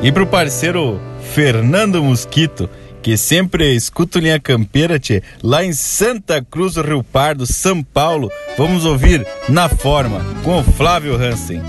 E pro parceiro Fernando Mosquito, que sempre escuta linha campeira, tchê, lá em Santa Cruz do Rio Pardo, São Paulo, vamos ouvir Na Forma, com o Flávio Hansen.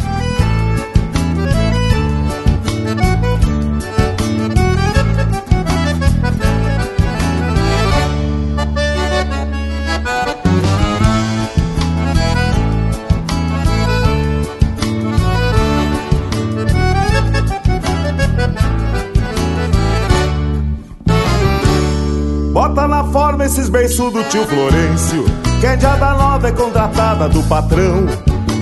Na forma esses beiços do tio Florencio Que a da nova é contratada do patrão.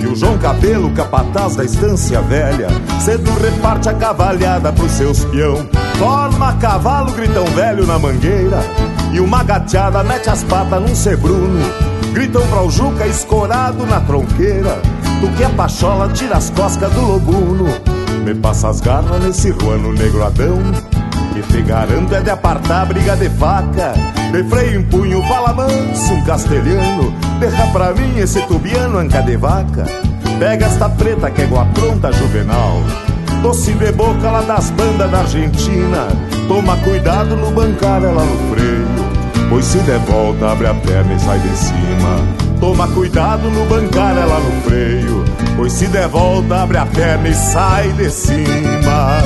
Que o João Cabelo, capataz da estância velha Cedo reparte a cavalhada pros seus peão. Forma cavalo, gritão velho na mangueira E uma gateada mete as patas num sebruno Gritam pra o Juca escorado na tronqueira Tu que é pachola, tira as coscas do lobuno. Me passa as garras nesse ruano negro Adão Que te garanto é de apartar briga de faca. De freio em punho, fala manso, um castelhano. Deixa pra mim esse tubiano anca de vaca. Pega esta preta que é igual pronta juvenal. Doce de boca lá das bandas da Argentina. Toma cuidado no bancar ela no freio. Pois se der volta abre a perna e sai de cima. Toma cuidado no bancar ela no freio. Pois se der volta abre a perna e sai de cima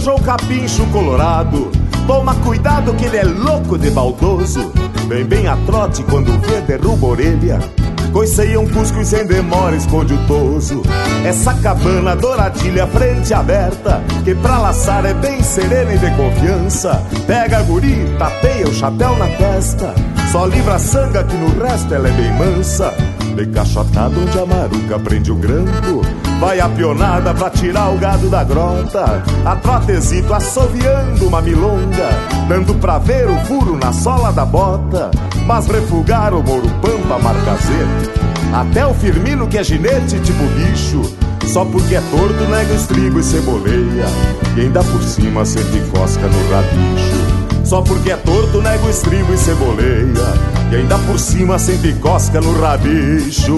João Capincho Colorado. Toma cuidado que ele é louco de baldoso. Vem bem a trote quando vê derruba orelha. Coiceia um cusco e sem demora esconde o toso. Essa cabana douradilha frente aberta, que pra laçar é bem serena e de confiança. Pega a guri, tapeia o chapéu na testa. Só livra a sanga que no resto ela é bem mansa. De cachotada onde a maruca prende o grampo. Vai a pionada pra tirar o gado da grota. A trotezito assoviando uma milonga Dando pra ver o furo na sola da bota. Mas refugar o Mouro Pampa marcazeiro Até o Firmino que é ginete tipo bicho. Só porque é torto nega estribo e ceboleia. E ainda por cima sempre cosca no rabicho Só porque é torto nego estribo e ceboleia. E ainda por cima sempre cosca no rabicho.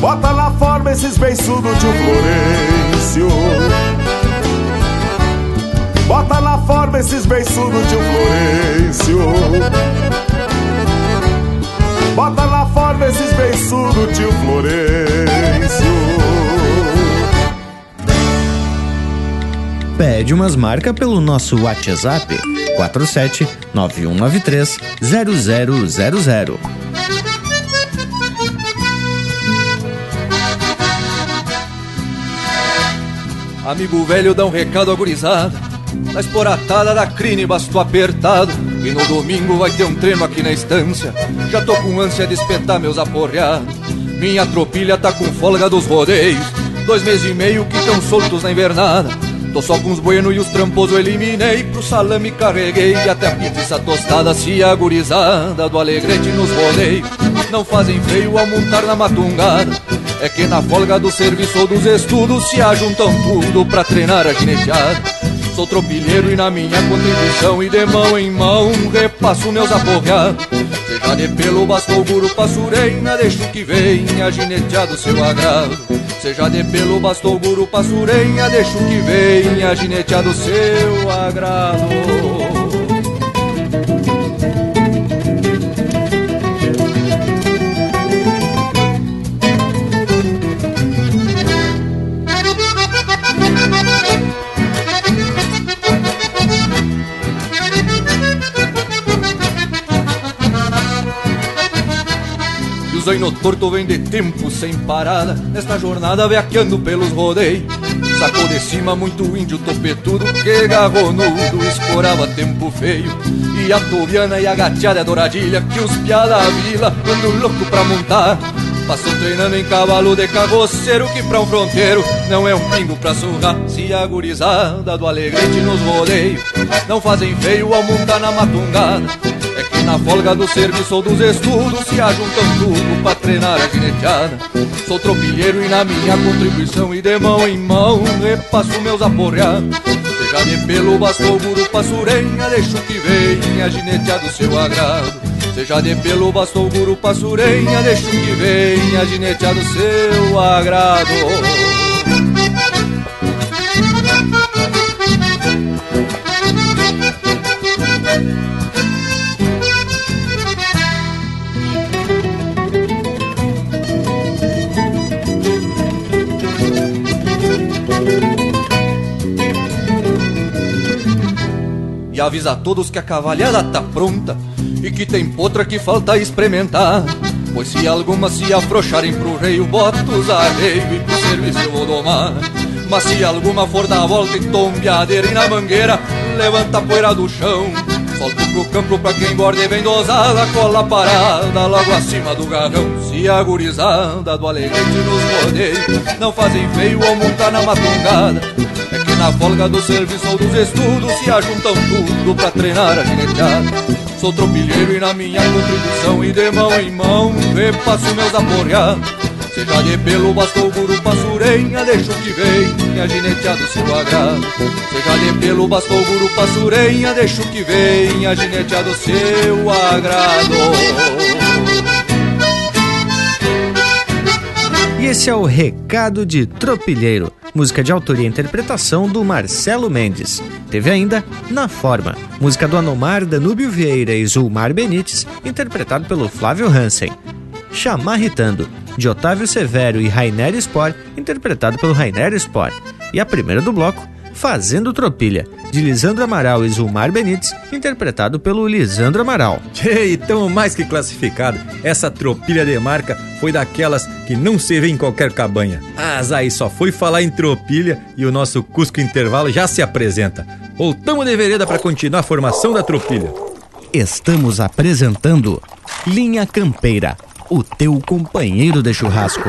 Bota na forma esses beiçudos tio Florencio. Bota na forma esses beiçudos tio Florencio. Bota na forma esses beiçudos tio Florencio Pede umas marcas pelo nosso WhatsApp 47 9193 0000 Amigo velho dá um recado agorizado Na esporatada da crine bastou apertado. E no domingo vai ter um treino aqui na estância. Já tô com ânsia de espetar meus aporreados. Minha tropilha tá com folga dos rodeios. Dois meses e meio que tão soltos na invernada Tô os buenos e os tramposos eliminei Pro salame carreguei e até a pizza tostada Se agorizada do alegrete nos rodeios Não fazem feio ao montar na matungada é que na folga do serviço ou dos estudos se ajuntam tudo pra treinar a gineteada. Sou tropilheiro e na minha contribuição e de mão em mão repasso meus aporreados. Seja de pelo bastou guru passureina, deixo que venha gineteado seu agrado. Seja de pelo bastou guru passureina, deixo que venha gineteado seu agrado. Zaino torto vem de tempo sem parada Nesta jornada veaqueando pelos rodeios. Sacou de cima muito índio topetudo Que garronudo escorava tempo feio. E a tobiana e a gateada douradilha Que os piá da vila ando louco pra montar. Passou treinando em cavalo de carroceiro Que pra um fronteiro não é um pingo pra surrar. Se a gurizada do alegrete nos rodeios Não fazem feio ao montar na matungada na folga do serviço ou dos estudos se ajuntam tudo pra treinar a gineteada. Sou tropilheiro e na minha contribuição e de mão em mão repasso meus aporreados. Seja de pelo bastou guru passurenha, deixo que venha gineteado seu agrado. Seja de pelo bastou guru passurenha, deixo que venha gineteado seu agrado. Avisa a todos que a cavalhada tá pronta e que tem potra que falta experimentar. Pois se algumas se afrouxarem pro rei, boto os arreio e pro serviço eu vou domar. Mas se alguma for dar a volta e tombeadeira e na mangueira, levanta a poeira do chão. Solto pro campo pra quem borde bem dosada, cola parada logo acima do garrão. Se a gurizada do alegrete nos rodeia, não fazem feio ao montar na matungada. Na folga do serviço ou dos estudos se ajuntam tudo pra treinar a gineteada. Sou tropilheiro e na minha contribuição e de mão em mão repasso meus aporreados. Seja de pelo, bastou, guru, passurenha, deixo que vem, a gineteado se do agrado. Seja de pelo, bastou, guru, passurenha, deixo que vem, a gineteado seu agrado. E esse é o Recado de Tropilheiro, música de autoria e interpretação do Marcelo Mendes. Teve ainda Na Forma, música do Anomar, Danúbio Vieira e Zulmar Benites, interpretado pelo Flávio Hansen. Chamarritando, de Otávio Severo e Rainer Spor, interpretado pelo Rainer Spor. E a primeira do bloco, Fazendo Tropilha, de Lisandro Amaral e Zulmar Benites, interpretado pelo Lisandro Amaral. (laughs) Tchê, tão mais que classificado, essa tropilha de marca foi daquelas que não se vê em qualquer cabanha. Mas aí só foi falar em tropilha e o nosso Cusco Intervalo já se apresenta. Voltamos de vereda para continuar a formação da tropilha. Estamos apresentando Linha Campeira, o teu companheiro de churrasco.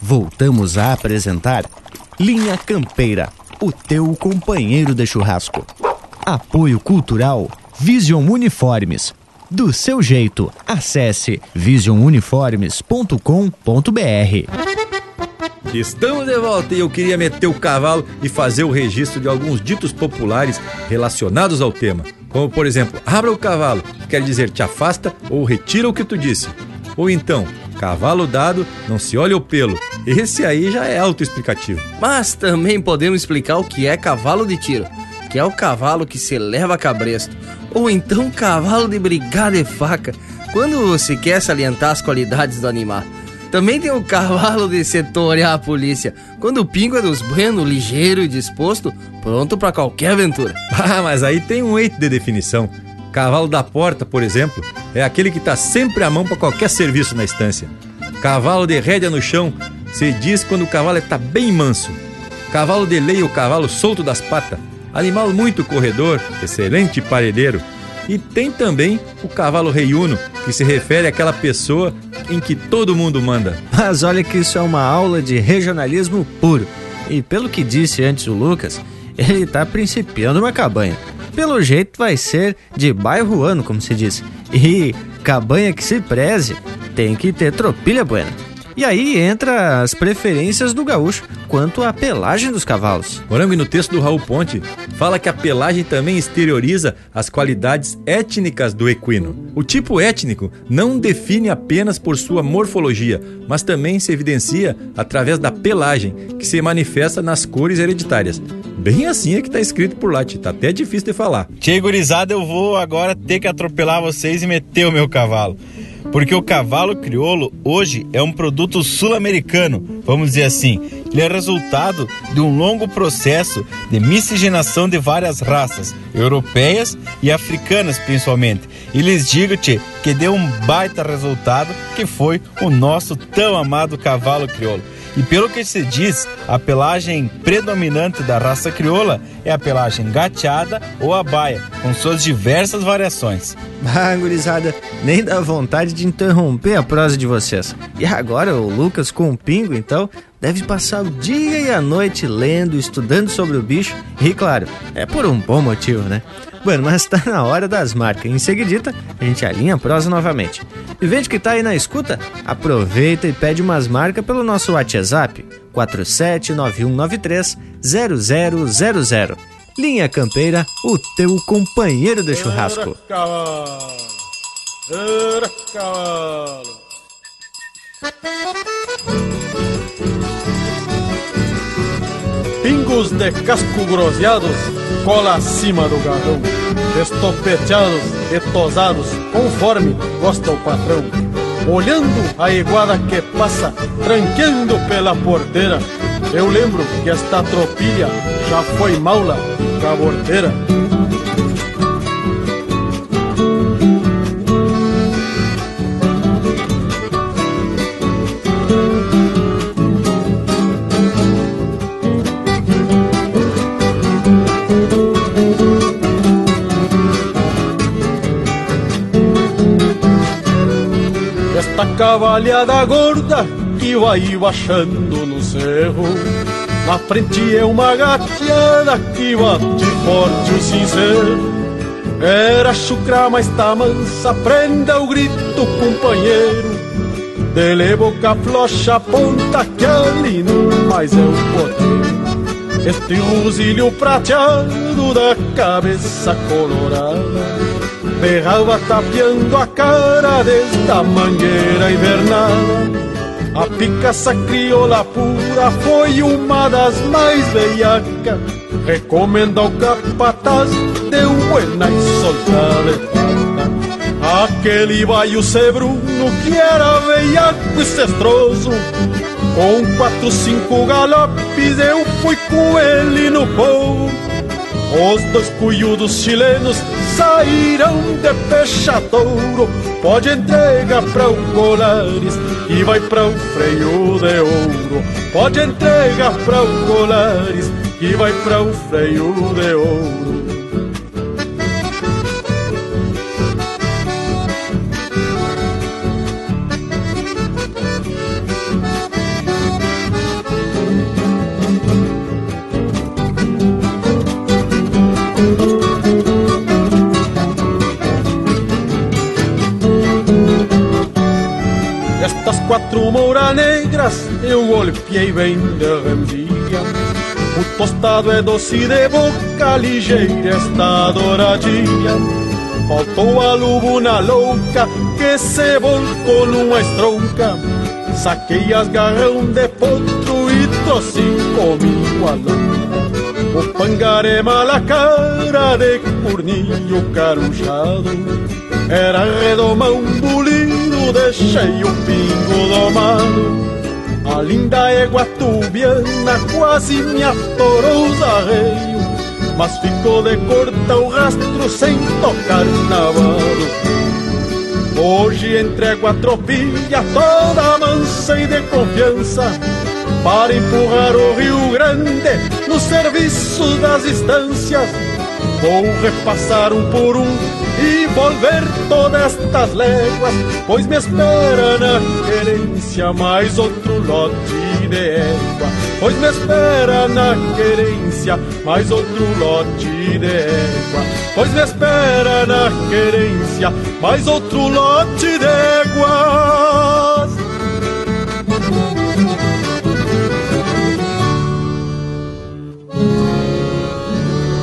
Voltamos a apresentar Linha Campeira, o teu companheiro de churrasco. Apoio Cultural Vision Uniformes. Do seu jeito, acesse visionuniformes.com.br. Estamos de volta e eu queria meter o cavalo e fazer o registro de alguns ditos populares relacionados ao tema. Como, por exemplo, abra o cavalo, quer dizer te afasta ou retira o que tu disse. Ou então, cavalo dado, não se olha o pelo. Esse aí já é autoexplicativo. Mas também podemos explicar o que é cavalo de tiro, que é o cavalo que se leva a cabresto, ou então cavalo de brigada e faca, quando se quer salientar as qualidades do animal. Também tem o cavalo de setorear a polícia, quando o pingo é dos bueno, ligeiro e disposto, pronto para qualquer aventura. Ah, mas aí tem um eito de definição. Cavalo da porta, por exemplo, é aquele que está sempre à mão para qualquer serviço na estância. Cavalo de rédea no chão se diz quando o cavalo está bem manso. Cavalo de lei, o cavalo solto das patas. Animal muito corredor, excelente parelheiro. E tem também o cavalo reiuno, que se refere àquela pessoa em que todo mundo manda. Mas olha que isso é uma aula de regionalismo puro. E pelo que disse antes o Lucas, ele está principiando uma cabanha. Pelo jeito vai ser de bairro ano, como se diz. E cabanha que se preze tem que ter tropilha buena. E aí entra as preferências do gaúcho quanto à pelagem dos cavalos. Morango, e no texto do Raul Ponte, fala que a pelagem também exterioriza as qualidades étnicas do equino. O tipo étnico não define apenas por sua morfologia, mas também se evidencia através da pelagem, que se manifesta nas cores hereditárias. Bem assim é que tá escrito por lá, tá até difícil de falar. Tchê, gurizada, eu vou agora ter que atropelar vocês e meter o meu cavalo porque o cavalo crioulo hoje é um produto sul-americano, vamos dizer assim. Ele é resultado de um longo processo de miscigenação de várias raças, europeias e africanas principalmente. E lhes digo-te que deu um baita resultado que foi o nosso tão amado cavalo crioulo. E pelo que se diz, a pelagem predominante da raça crioula é a pelagem gateada ou a baia, com suas diversas variações. Ah, gurizada, nem dá vontade de interromper a prosa de vocês. E agora o Lucas com o pingo, então, deve passar o dia e a noite lendo, estudando sobre o bicho. E claro, é por um bom motivo, né? Bueno, mas tá na hora das marcas. Em seguidita, a gente alinha a prosa novamente. E vende que tá aí na escuta? Aproveita e pede umas marcas pelo nosso WhatsApp 4791930000. Linha Campeira, o teu companheiro de churrasco. Era cavalo. Pingos de casco groseados, cola acima do garrão, estopeteados e tosados, conforme gosta o patrão. Olhando a iguada que passa, tranqueando pela porteira, eu lembro que esta tropilha já foi maula e cabordeira. Cavalhada gorda que vai baixando no cerro. Na frente é uma gateada que bate forte o sincero Era chucra, mas tá mansa, prenda o grito, companheiro. Dele boca flocha, ponta que ali não mais é o poder Este rosilho prateado da cabeça colorada Berrava tapeando a cara desta mangueira invernada a picaça crioula pura foi uma das mais veiacas. Recomenda ao capataz, deu buena e soltada. Aquele baio sebruno que era veiaco e cestroso. Com quatro, cinco galopes eu fui com ele no povo. Os dois cunhudos chilenos saíram de pechadouro Pode entregar para o Colares e vai para o freio de ouro. Pode entregar para o Colares e vai para o freio de ouro eu golpeei bem de rendilha O tostado é doce de boca, ligeira está douradinha Faltou a lubuna louca que se volcou numa estronca. Saquei as garrão de potro e trouxe comigo a louca O pangaré mala cara de cornilho carujado era redomão bulido, deixei o pingo domado A linda égua tubiana quase me atorou os arreios Mas ficou de corta o rastro sem tocar navado Hoje entrego a tropilha toda mansa e de confiança Para empurrar o Rio Grande no serviço das estâncias Vou repassar um por um e volver todas estas léguas, pois me espera na querência mais outro lote de égua, pois me espera na querência mais outro lote de égua, pois me espera na querência mais outro lote de éguas.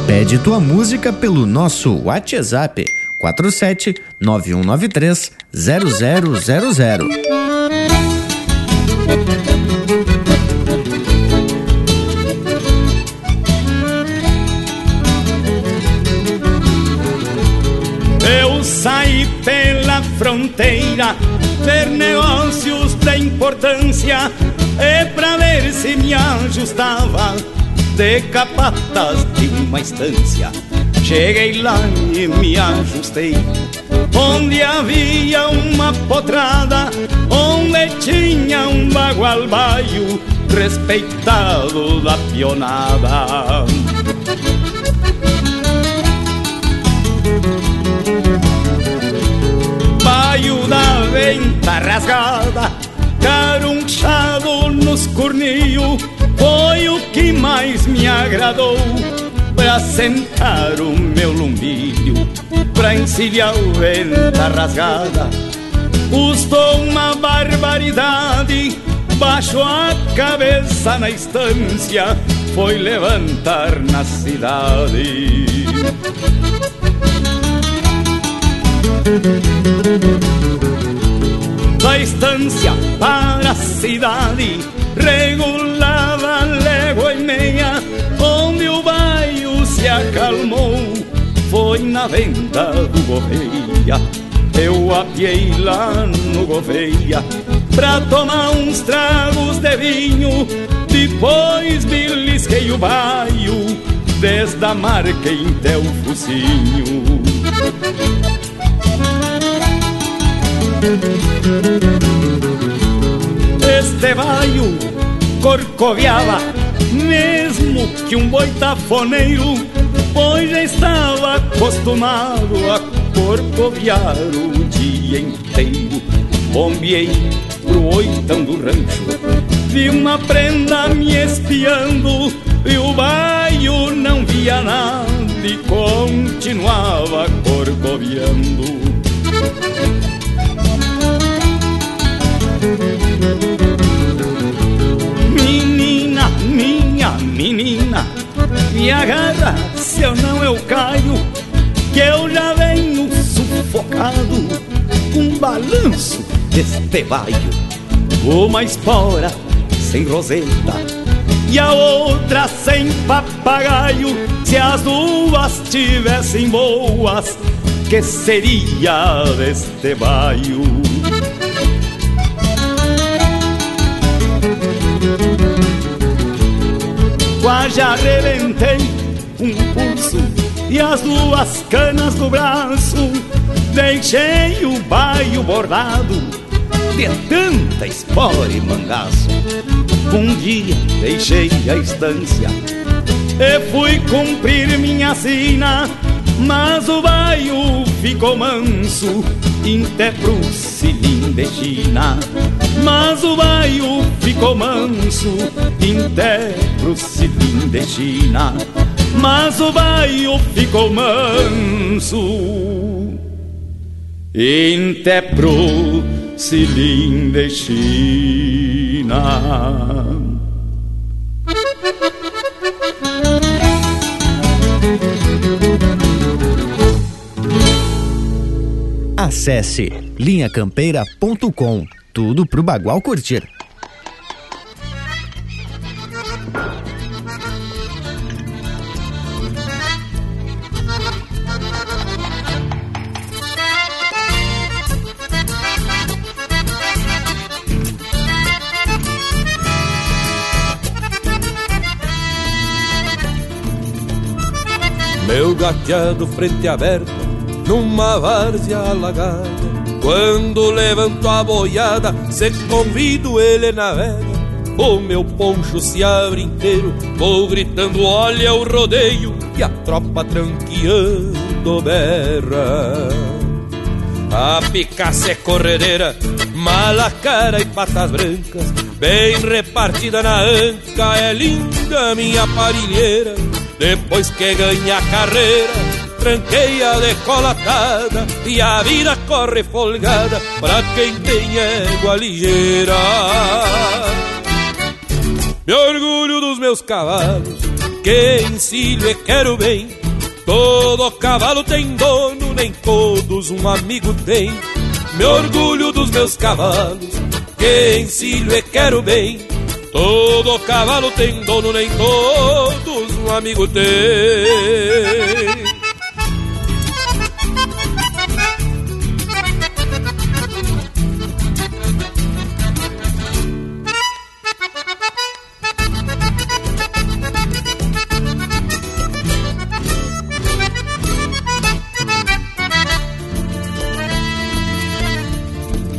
Pede tua música pelo nosso WhatsApp 47 9193 0000. Eu saí pela fronteira ver negócios de importância é pra ver se me ajustava de capatas de uma estância. Cheguei lá e me ajustei. Onde havia uma potrada Onde tinha um bagual baio Respeitado da pionada. Baio da venta rasgada Carunchado nos cornil Foi o que mais me agradou pra sentar o meu lumbilho, pra encilhar o venta rasgada. Custou uma barbaridade, baixou a cabeça na estância, foi levantar na cidade. Da estância para a cidade, regulava acalmou, foi na venda do Gouveia. Eu apiei lá no Gouveia, pra tomar uns tragos de vinho, depois belisquei o baio, desde a até o focinho. Este baio corcoviava mesmo que um boitafoneiro, pois já estava acostumado a corcoviar o dia inteiro. Bombeei pro oitão do rancho, vi uma prenda me espiando e o baio não via nada e continuava corcoviando. Menina, minha menina, me agarra se eu não eu caio, que eu já venho sufocado com um balanço deste baio. Uma espora sem roseta e a outra sem papagaio. Se as duas tivessem boas, que seria deste baio? Quase arrebentei um pulso e as duas canas do braço. Deixei o baio bordado de tanta espora e mangaço. Um dia deixei a estância e fui cumprir minha sina, mas o baio ficou manso, até pro de China. Mas o baio ficou manso, até pro de China. Mas o baio ficou manso, até pro cilim de China. Acesse linhacampeira.com. Tudo pro Bagual curtir. Gateado frente aberta numa várzea alagada. Quando levanto a boiada, se convido ele navega. O meu poncho se abre inteiro, vou gritando: olha o rodeio, e a tropa tranqueando berra. A picaça é corredeira, mala cara e patas brancas, bem repartida na anca, é linda minha parilheira. Depois que ganha a carreira, tranqueia decolatada e a vida corre folgada pra quem tem égua ligeira. Me orgulho dos meus cavalos, que encilho e quero bem. Todo cavalo tem dono, nem todos um amigo tem. Me orgulho dos meus cavalos, que encilho e quero bem. Todo cavalo tem dono, nem todos um amigo tem.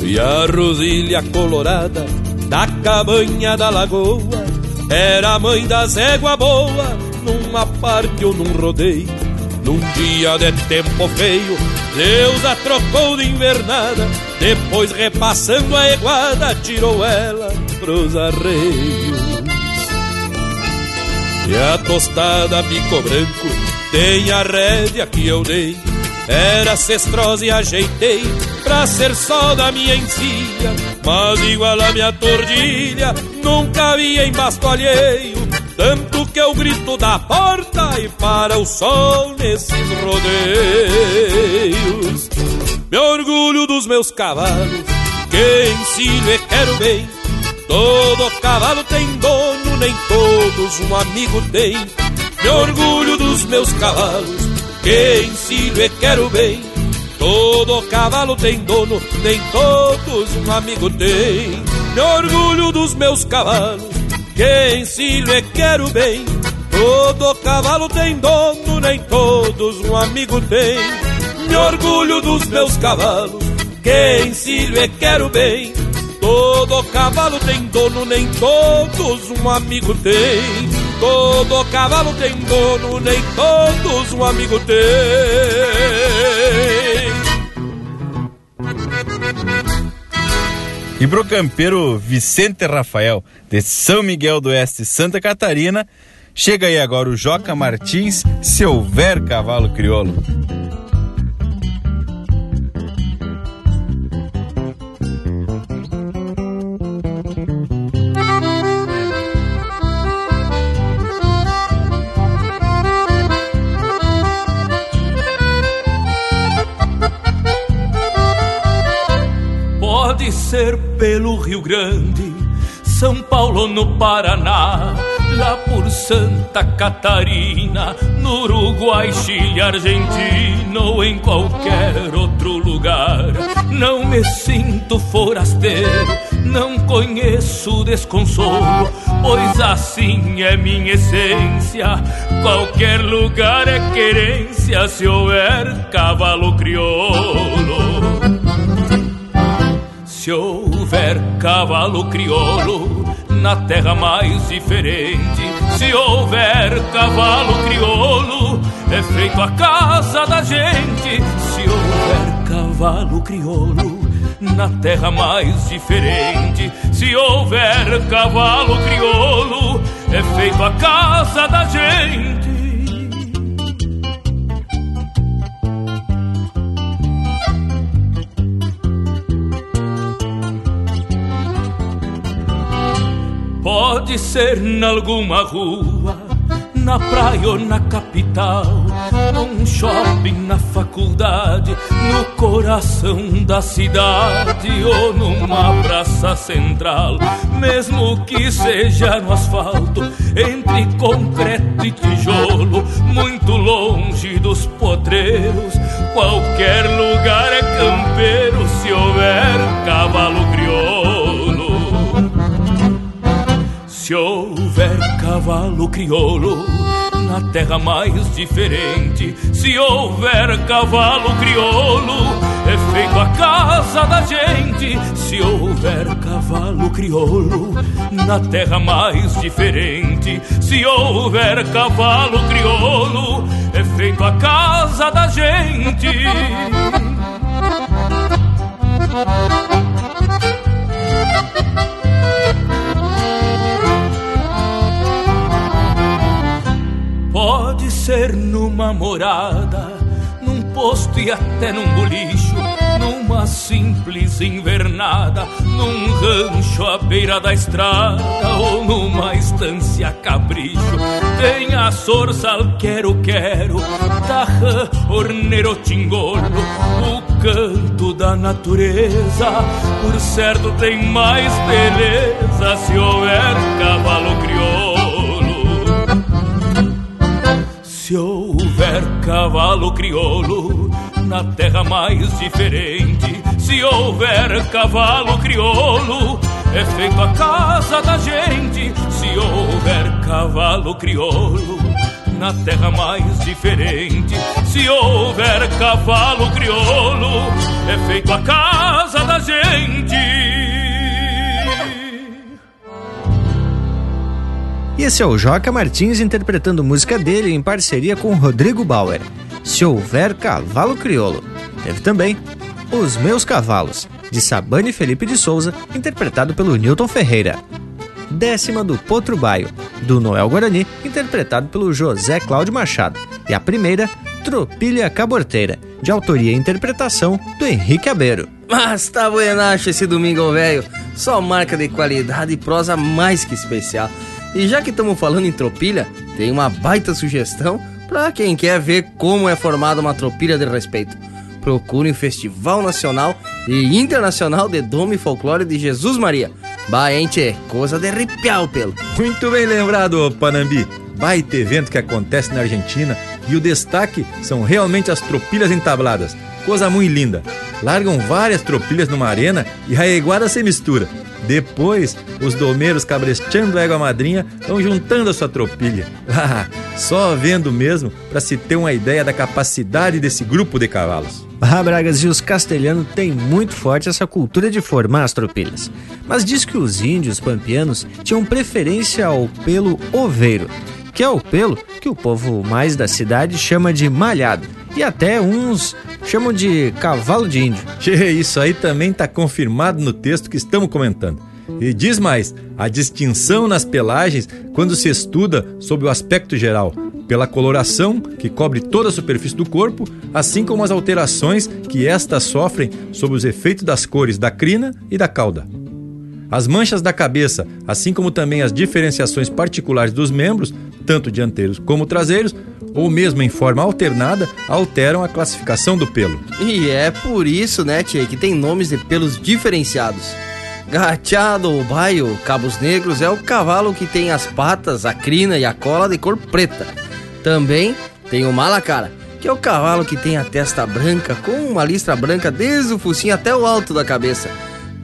E a rosilha colorada da cabanha da lagoa Era a mãe das égua boa Numa parte ou num rodeio Num dia de tempo feio Deus a trocou de invernada Depois repassando a eguada Tirou ela pros arreios. E a tostada bico branco Tem a rédea que eu dei Era cestrosa e ajeitei Pra ser só da minha encilha Mas igual a minha tordilha Nunca vi em basto alheio Tanto que eu grito da porta E para o sol nesses rodeios Me orgulho dos meus cavalos, que ensino e quero bem. Todo cavalo tem dono, nem todos um amigo tem. Me orgulho dos meus cavalos, que ensino e quero bem. Todo cavalo tem dono, nem todos um amigo tem. Me orgulho dos meus cavalos, que ensino e quero bem. Todo cavalo tem dono, nem todos um amigo tem. Me orgulho dos meus cavalos, que ensino e quero bem. Todo cavalo tem dono, nem todos um amigo tem. Todo cavalo tem dono, nem todos um amigo tem. E pro campeiro Vicente Rafael, de São Miguel do Oeste, Santa Catarina, chega aí agora o Joca Martins, se houver cavalo crioulo. Ser pelo Rio Grande, São Paulo no Paraná, lá por Santa Catarina, no Uruguai, Chile, Argentina ou em qualquer outro lugar. Não me sinto forasteiro, não conheço desconsolo, pois assim é minha essência. Qualquer lugar é querência se houver cavalo crioulo. Se houver cavalo crioulo na terra mais diferente, se houver cavalo crioulo, é feito a casa da gente. Se houver cavalo crioulo na terra mais diferente, se houver cavalo crioulo, é feito a casa da gente. Pode ser nalguma rua, na praia ou na capital, num shopping, na faculdade, no coração da cidade ou numa praça central, mesmo que seja no asfalto, entre concreto e tijolo, muito longe dos potreiros, qualquer lugar é campeiro se houver cavalo crioulo. Se houver cavalo crioulo na terra mais diferente, se houver cavalo crioulo, é feito a casa da gente. Se houver cavalo crioulo na terra mais diferente, se houver cavalo crioulo, é feito a casa da gente. Morada, num posto e até num bolicho, numa simples invernada, num rancho à beira da estrada ou numa estância capricho. Tem a sorsal quero quero, tarrã, orneiro tingolo, o canto da natureza, por certo tem mais beleza se houver cavalo crioulo. Se houver cavalo crioulo na terra mais diferente, se houver cavalo crioulo, é feito a casa da gente. Se houver cavalo crioulo na terra mais diferente, se houver cavalo crioulo, é feito a casa da gente. E esse é o Joca Martins interpretando música dele em parceria com Rodrigo Bauer. Se houver cavalo crioulo. Teve também Os Meus Cavalos, de Sabane Felipe de Souza, interpretado pelo Newton Ferreira. Décima do Potro Baio, do Noel Guarani, interpretado pelo José Cláudio Machado. E a primeira, Tropilha Caborteira, de autoria e interpretação do Henrique Abeiro. Mas tá buenacho esse domingo, velho. Só marca de qualidade e prosa mais que especial. E já que estamos falando em tropilha, tem uma baita sugestão para quem quer ver como é formada uma tropilha de respeito. procurem o Festival Nacional e Internacional de Dome e Folclore de Jesus Maria. Bah, tchê, coisa de arrepiar pelo. Muito bem lembrado, Panambi. Baita evento que acontece na Argentina e o destaque são realmente as tropilhas entabladas. Coisa muito linda. Largam várias tropilhas numa arena e a eguada se mistura. Depois, os domeiros cabresteando a égua madrinha vão juntando a sua tropilha. (laughs) Ah, só vendo mesmo para se ter uma ideia da capacidade desse grupo de cavalos. Ah, Bragas, e os castelhanos têm muito forte essa cultura de formar as tropilhas. Mas diz que os índios pampianos tinham preferência ao pelo oveiro, que é o pelo que o povo mais da cidade chama de malhado. E até uns chamam de cavalo de índio. (laughs) Isso aí também está confirmado no texto que estamos comentando. E diz mais, a distinção nas pelagens quando se estuda sob o aspecto geral, pela coloração que cobre toda a superfície do corpo, assim como as alterações que estas sofrem sob os efeitos das cores da crina e da cauda. As manchas da cabeça, assim como também as diferenciações particulares dos membros, tanto dianteiros como traseiros, ou mesmo em forma alternada, alteram a classificação do pelo. E é por isso, né, tia, que tem nomes de pelos diferenciados. Gateado ou baio, cabos negros, é o cavalo que tem as patas, a crina e a cola de cor preta. Também tem o malacara, que é o cavalo que tem a testa branca com uma listra branca desde o focinho até o alto da cabeça.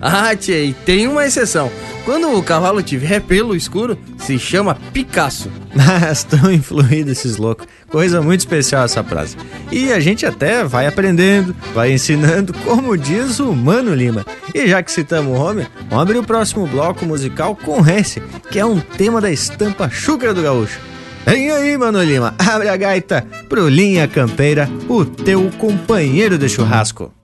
Ah, e tem uma exceção. Quando o cavalo tiver pelo escuro, se chama Picasso. (laughs) Mas tão influído esses loucos. Coisa muito especial essa frase. E a gente até vai aprendendo, vai ensinando, como diz o Mano Lima. E já que citamos o homem, vamos abrir o próximo bloco musical com esse, que é um tema da estampa Chúcara do Gaúcho. Vem aí, Mano Lima, abre a gaita pro Linha Campeira, o teu companheiro de churrasco.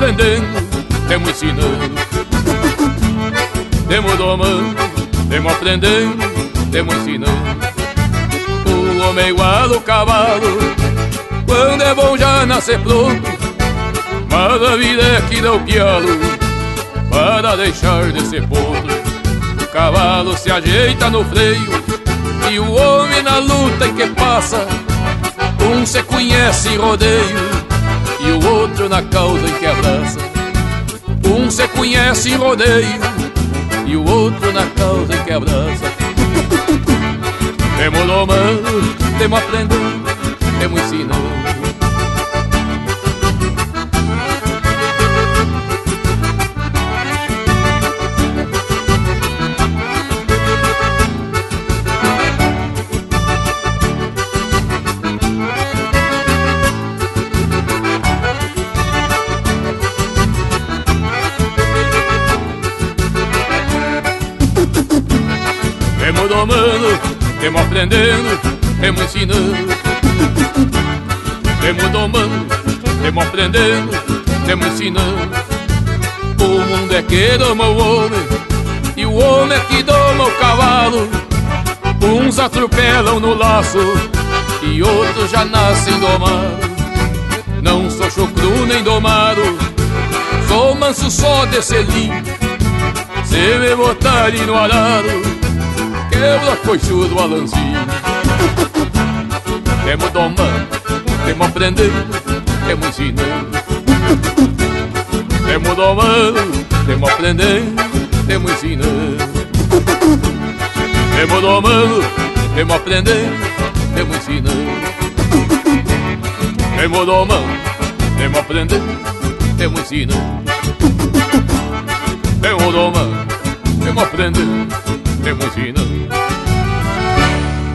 Aprendendo, temos ensinando. Temos domando, temos aprendendo, temos ensinando. O homem igual ao cavalo, quando é bom já nascer pronto. Mas a vida é que dá o pialo, para deixar de ser potro. O cavalo se ajeita no freio, e o homem na luta em que passa. Um se conhece em rodeio e o outro na causa em que abraça. Um se conhece em rodeio e o outro na causa em que abraça. Temos domando, temos aprendendo, temos ensinando. Domando, temos aprendendo, temos ensinando. Temos domando, temos aprendendo, temos ensinando. O mundo é que doma o homem, e o homem é que doma o cavalo. Uns atropelam no laço, e outros já nascem domados. Não sou chucru nem domado, sou manso só de selim. Se me botarem no arado, quebra coichudo alanzinho. Temos domando, temos aprendendo, temos ensinando. Temos domando, temos aprendendo, temos ensinando. Temos domando, temos aprendendo, temos ensinando. Temos domando, temos aprendendo, temos ensinando. Temos domando, temos aprendendo, temos ensinando.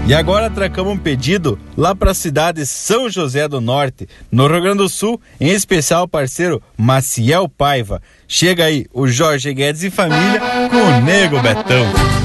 E agora atracamos um pedido lá para a cidade São José do Norte, no Rio Grande do Sul, em especial o parceiro Maciel Paiva. Chega aí o Jorge Guedes e família com o Nego Betão.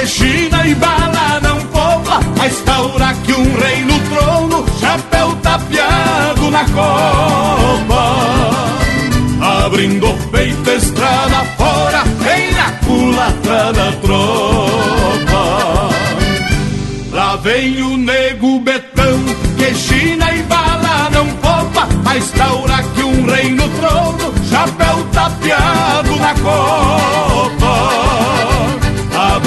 que China e bala não poupa, a estaura que um rei no trono, chapéu tapeado na copa. Abrindo o peito, estrada fora, vem na culatra da tropa. Lá vem o nego betão, que China e bala não poupa, a estaura que um rei no trono, chapéu tapeado na copa.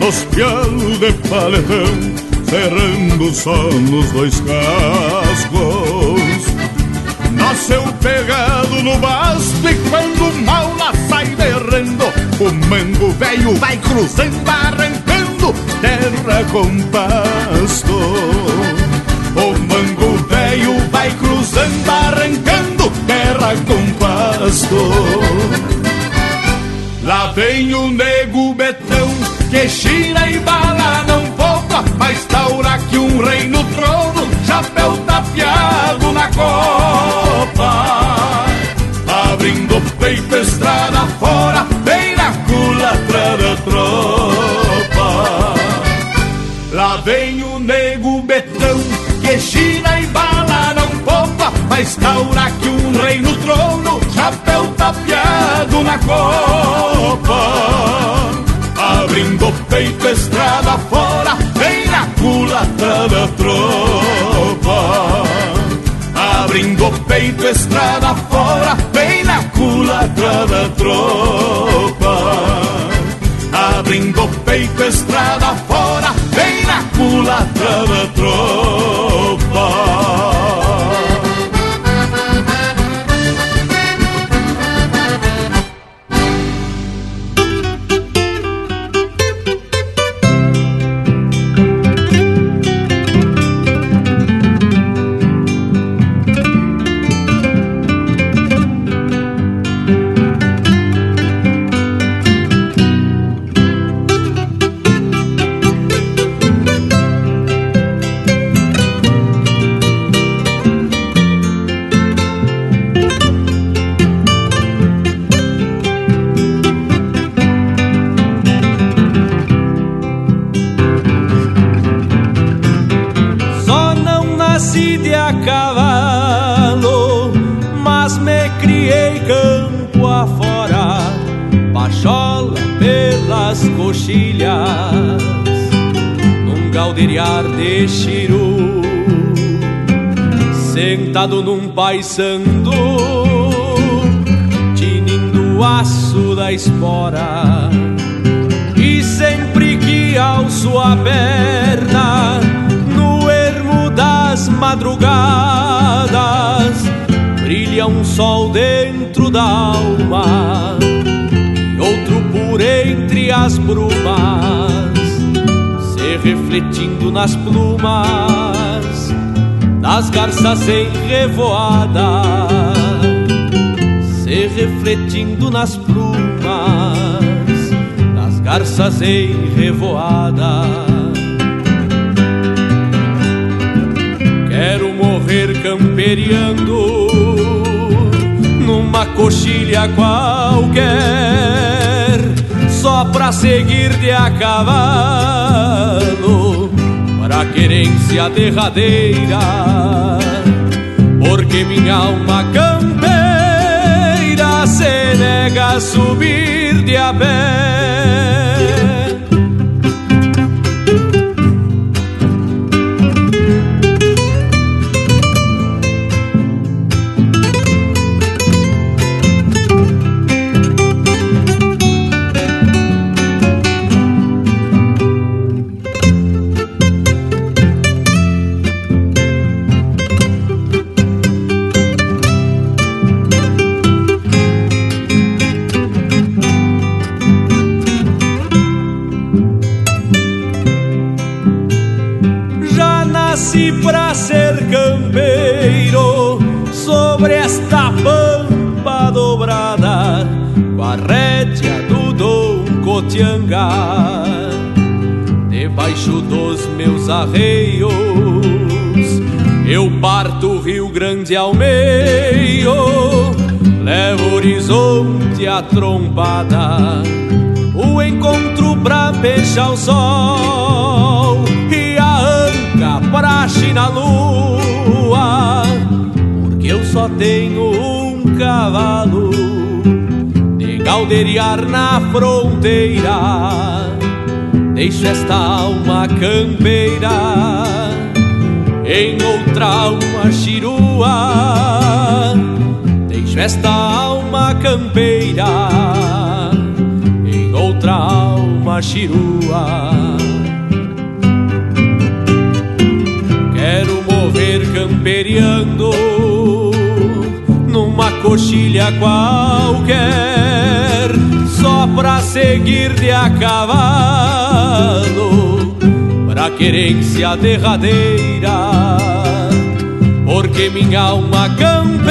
Dos pialos de paletão Cerrando só nos dois cascos. Nasceu pegado no basto E quando mal lá sai derrendo O mango velho vai cruzando Arrancando terra com pasto. O mango velho vai cruzando Arrancando terra com pasto. Lá vem o nego betão Que China e bala não poupa Mas taura que um rei no trono Chapéu tapeado na copa. Abrindo o peito, estrada fora Bem na culatra da tropa. Lá vem o nego betão Que China e bala não poupa Mas taura que um rei no trono Chapéu tapeado na copa Abrindo peito, estrada fora Vem na culatra da tropa. Abrindo peito, estrada fora Vem na culatra da tropa. Abrindo peito, estrada fora Vem na culatra da tropa paisando, tinindo o aço da espora, e sempre que alço a perna no ermo madrugadas brilha um sol dentro da alma e outro por entre as brumas, se refletindo nas plumas das garças em revoada, se refletindo nas plumas das garças em revoada. Quero morrer camperiando numa coxilha qualquer, só pra seguir de a cavalo, pra querência derradeira, porque minha alma campeira se nega a subir de a pé. Arreios, eu parto o Rio Grande ao meio, levo horizonte a trombada, o encontro pra beijar o sol e a anca pra na lua, porque eu só tenho um cavalo caldeirar na fronteira. Deixo esta alma campeira em outra alma chirua. Deixo esta alma campeira em outra alma chirua. Quero mover camperiando numa coxilha qualquer, só pra seguir de a cavalo, pra querência derradeira, porque minha alma campeira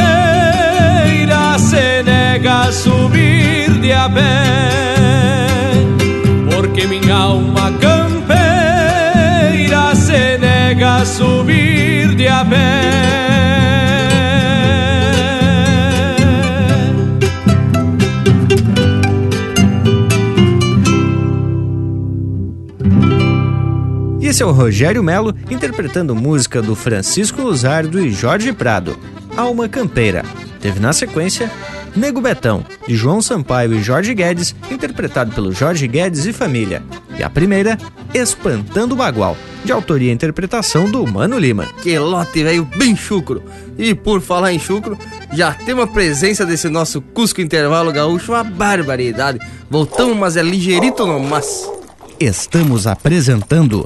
se nega a subir de a pé, porque minha alma campeira se nega a subir de a pé. Esse é o Rogério Melo interpretando música do Francisco Luzardo e Jorge Prado, Alma Campeira. Teve na sequência Nego Betão, de João Sampaio e Jorge Guedes, interpretado pelo Jorge Guedes e família. E a primeira, Espantando o Bagual, de autoria e interpretação do Mano Lima. Que lote, velho, bem chucro. E por falar em chucro, já tem uma presença desse nosso Cusco Intervalo Gaúcho, uma barbaridade. Voltamos, mas é ligeirito no mas. Estamos apresentando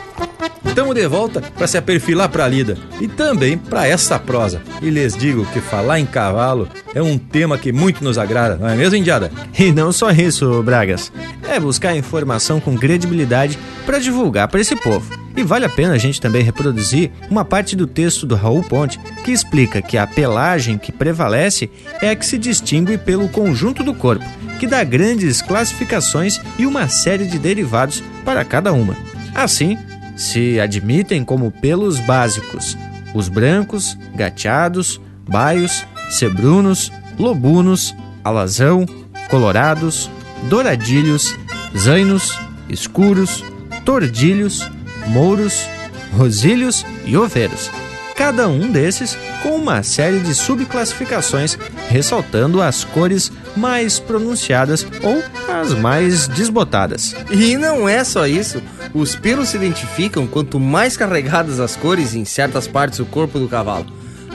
Estamos de volta para se aperfilar para a lida e também para essa prosa. E lhes digo que falar em cavalo é um tema que muito nos agrada, não é mesmo, Indiada? E não só isso, Bragas. É buscar informação com credibilidade para divulgar para esse povo. E vale a pena a gente também reproduzir uma parte do texto do Raul Ponte que explica que a pelagem que prevalece é a que se distingue pelo conjunto do corpo, que dá grandes classificações e uma série de derivados para cada uma. Assim, se admitem como pelos básicos os brancos, gateados, baios, cebrunos, lobunos, alazão, colorados, douradilhos, zainos, escuros, tordilhos, mouros, rosilhos e oveiros. Cada um desses com uma série de subclassificações, ressaltando as cores mais pronunciadas ou as mais desbotadas. E não é só isso. Os pelos se identificam quanto mais carregadas as cores em certas partes do corpo do cavalo.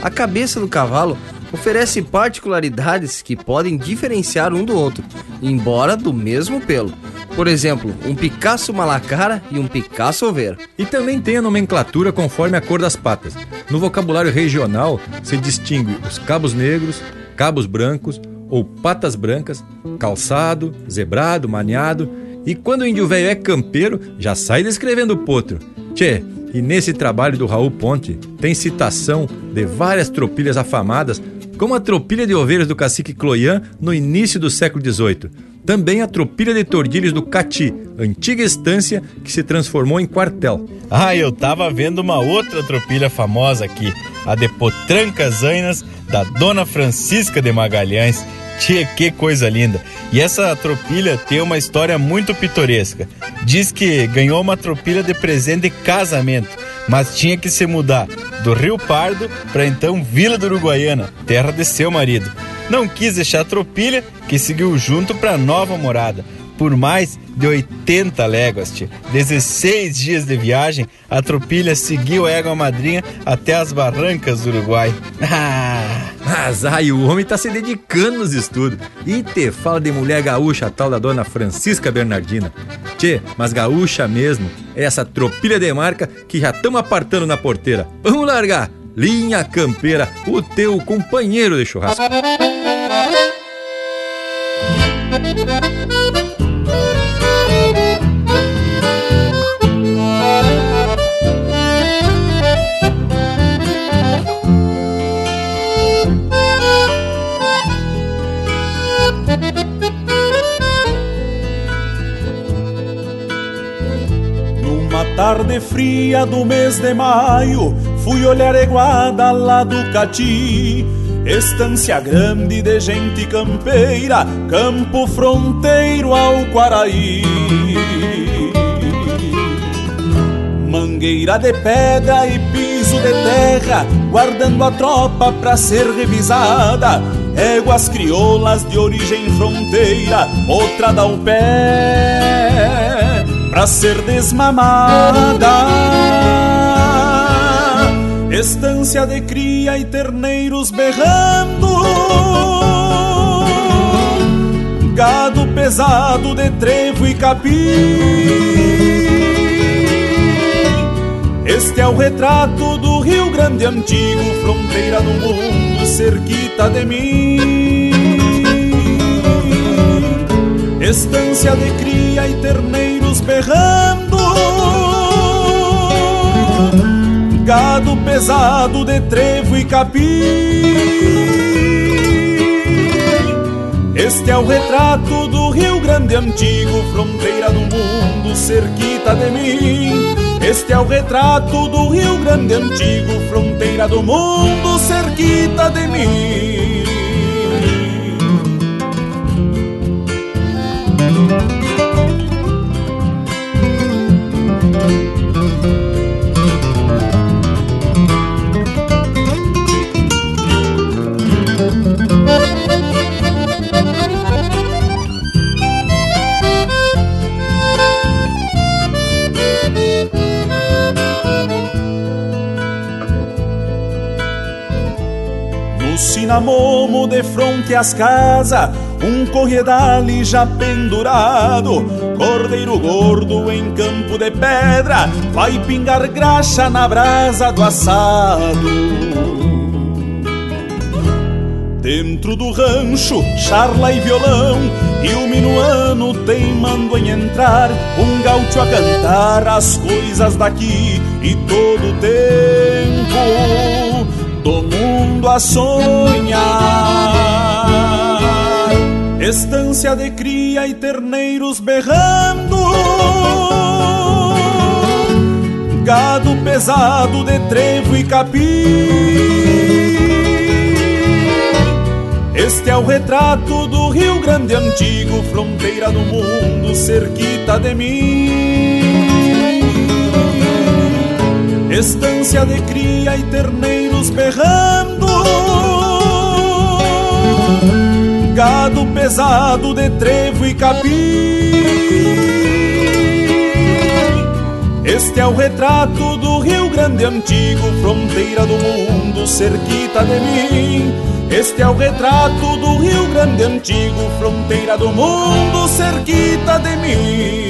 A cabeça do cavalo oferece particularidades que podem diferenciar um do outro, embora do mesmo pelo. Por exemplo, um Picasso Malacara e um Picasso Oveiro. E também tem a nomenclatura conforme a cor das patas. No vocabulário regional se distingue os cabos negros, cabos brancos ou patas brancas, calçado, zebrado, maniado. E quando o índio velho é campeiro, já sai descrevendo o potro. Tchê, e nesse trabalho do Raul Ponte tem citação de várias tropilhas afamadas, como a tropilha de ovelhas do cacique Cloian no início do século XVIII. Também a tropilha de tordilhos do Cati, antiga estância que se transformou em quartel. Ah, eu tava vendo uma outra tropilha famosa aqui, a de Potrancas Ainas, da Dona Francisca de Magalhães. Tchê, que coisa linda! E essa tropilha tem uma história muito pitoresca. Diz que ganhou uma tropilha de presente de casamento, mas tinha que se mudar do Rio Pardo para então Vila do Uruguaiana, terra de seu marido. Não quis deixar a tropilha, que seguiu junto para nova morada. Por mais de 80 léguas, tia. 16 dias de viagem, a tropilha seguiu a égua madrinha até as barrancas do Uruguai. Ah, (laughs) mas ai, o homem tá se dedicando nos estudos. E te fala de mulher gaúcha, a tal da dona Francisca Bernardina. Tchê, mas gaúcha mesmo, é essa tropilha de marca que já estamos apartando na porteira. Vamos largar! Linha Campeira, o teu companheiro de churrasco. Tarde fria do mês de maio, fui olhar Eguada lá do Cati. Estância grande de gente campeira, campo fronteiro ao Quaraí. Mangueira de pedra e piso de terra, guardando a tropa pra ser revisada. Éguas crioulas de origem fronteira, outra dá o pé pra ser desmamada. Estância de cria e terneiros berrando. Gado pesado de trevo e capim. Este é o retrato do Rio Grande antigo Fronteira do mundo, cerquita de mim. Estância de cria e terneiros berrando. Gado pesado de trevo e capim. Este é o retrato do Rio Grande antigo Fronteira do mundo, cerquita de mim. Este é o retrato do Rio Grande antigo Fronteira do mundo, cerquita de mim No cinamomo de fronte às casas Um corredale já pendurado. Cordeiro gordo em campo de pedra Vai pingar graxa na brasa do assado. Dentro do rancho, charla e violão E o minuano teimando em entrar Um gaúcho a cantar as coisas daqui E todo o tempo do mundo a sonhar. Estância de cria e terneiros berrando. Gado pesado de trevo e capim. Este é o retrato do Rio Grande antigo, fronteira do mundo, cerquita de mim. Estância de cria e terneiros todos berrando. Gado pesado de trevo e capim. Este é o retrato do Rio Grande antigo, fronteira do mundo, cerquita de mim. Este é o retrato do Rio Grande antigo, fronteira do mundo, cerquita de mim.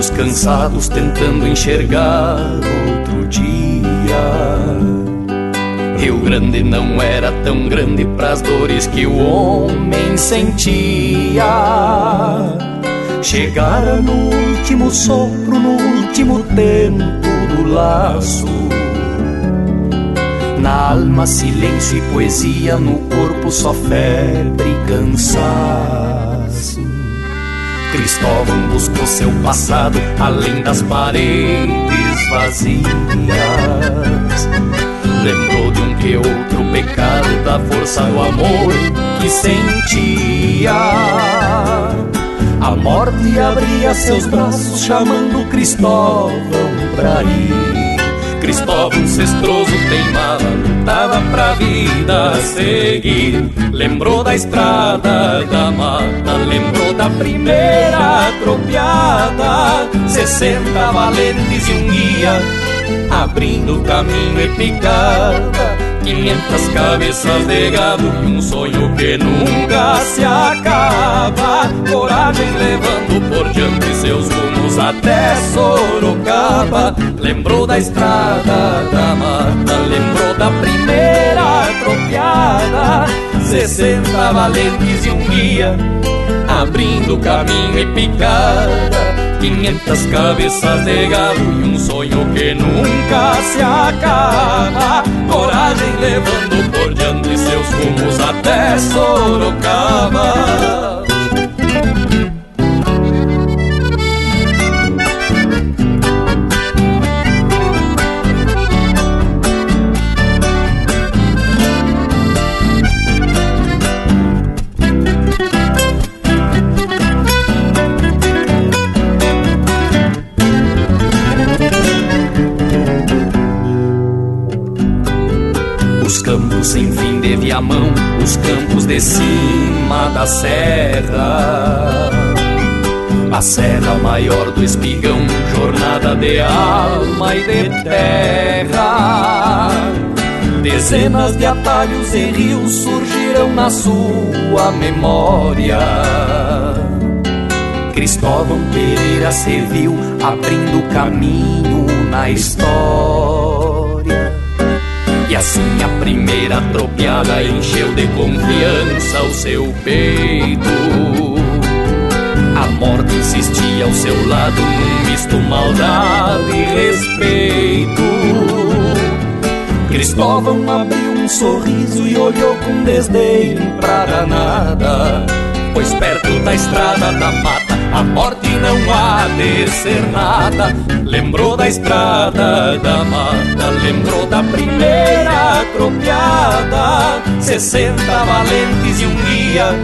Olhos cansados tentando enxergar outro dia. Rio Grande não era tão grande pras dores que o homem sentia. Chegara no último sopro, no último tempo do laço. Na alma, silêncio e poesia, no corpo só febre e cansaço. Cristóvão buscou seu passado além das paredes vazias. Lembrou de um que outro pecado da força do amor que sentia. A morte abria seus braços chamando Cristóvão pra ir. Cristóvão cestroso teimava, lutava pra vida seguir. Lembrou da estrada da mata, lembrou da primeira atropiada. Sessenta valentes e um guia, abrindo caminho e picada. Quinhentas cabeças de gado e um sonho que nunca se acaba. Coragem levando por diante seus rumos até Sorocaba. Lembrou da estrada da mata, lembrou da primeira atropiada. Sessenta valentes e um guia, abrindo caminho e picada. Quinhentas cabeças de gado e um sonho que nunca se acaba. Coragem levando por diante seus rumos até Sorocaba. Sem fim de Viamão, os campos de cima da serra. A serra maior do espigão, jornada de alma e de terra. Dezenas de atalhos e rios surgiram na sua memória. Cristóvão Pereira se viu abrindo caminho na história. E assim a primeira tropiada encheu de confiança o seu peito. A morte insistia ao seu lado num misto maldade e respeito. Cristóvão abriu um sorriso e olhou com desdém pra danada. Pois perto da estrada da mata a morte não há de ser nada. Lembrou da estrada da mata, lembrou da primeira atropiada. Sessenta valentes e um guia,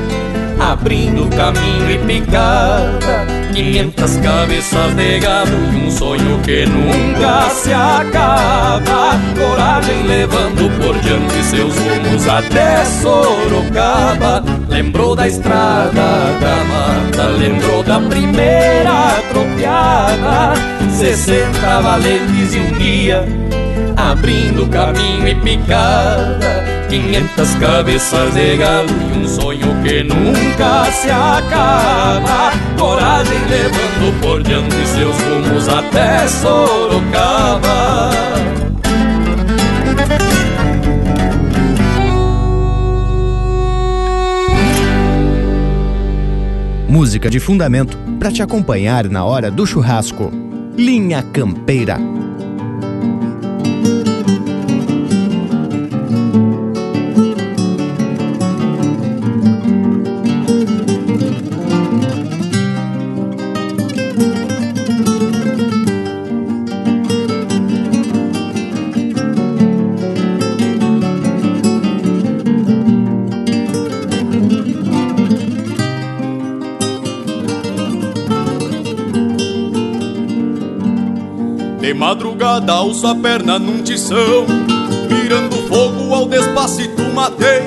abrindo caminho e picada. Quinhentas cabeças de gado e um sonho que nunca se acaba. Coragem levando por diante seus rumos até Sorocaba. Lembrou da estrada da mata, lembrou da primeira atropiada. Sessenta valentes e um guia, abrindo caminho e picada. Quinhentas cabeças de galo e um sonho que nunca se acaba. Coragem levando por diante seus rumos até Sorocaba. Música de fundamento para te acompanhar na hora do churrasco. Linha Campeira. Madrugada alço a perna num tição Mirando fogo ao despacito matei.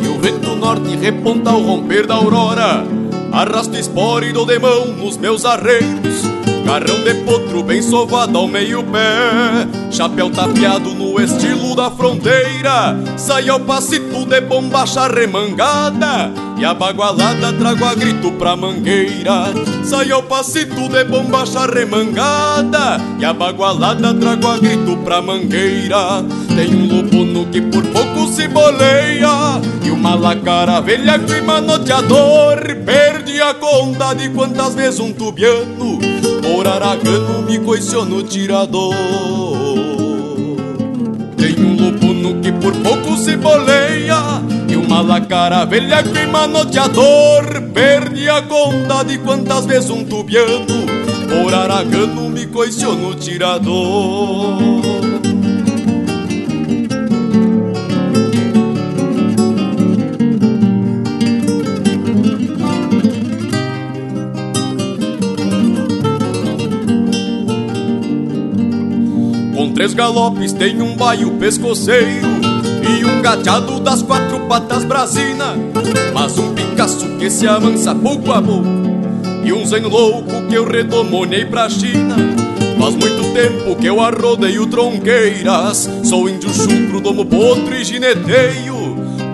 E o vento norte reponta ao romper da aurora Arrasto esporo e dou de mão nos meus arreios Carrão de potro bem sovado ao meio pé Chapéu tapeado no estilo da fronteira. Sai ao passito de bombacha remangada E a bagualada trago a grito pra mangueira. Sai ao passito de bombacha remangada E a bagualada trago a grito pra mangueira. Tem um lupuno que por pouco se boleia. E uma lacara velha que manoteador Perdi a conta de quantas vezes um tubiano Por aragano me coiciou no tirador. Tem um lupuno que por pouco se boleia Uma lacara velha que manoteador Perdi a conta de quantas vezes um tubiano Por aragano me coiciou no tirador. Três galopes tem um baio pescoceiro um gateado das quatro patas brasina. Mas um picaço que se avança pouco a pouco. E um zen louco que eu redomonei pra China. Faz muito tempo que eu arrodeio tronqueiras. Sou índio chucro, domo potro e gineteio.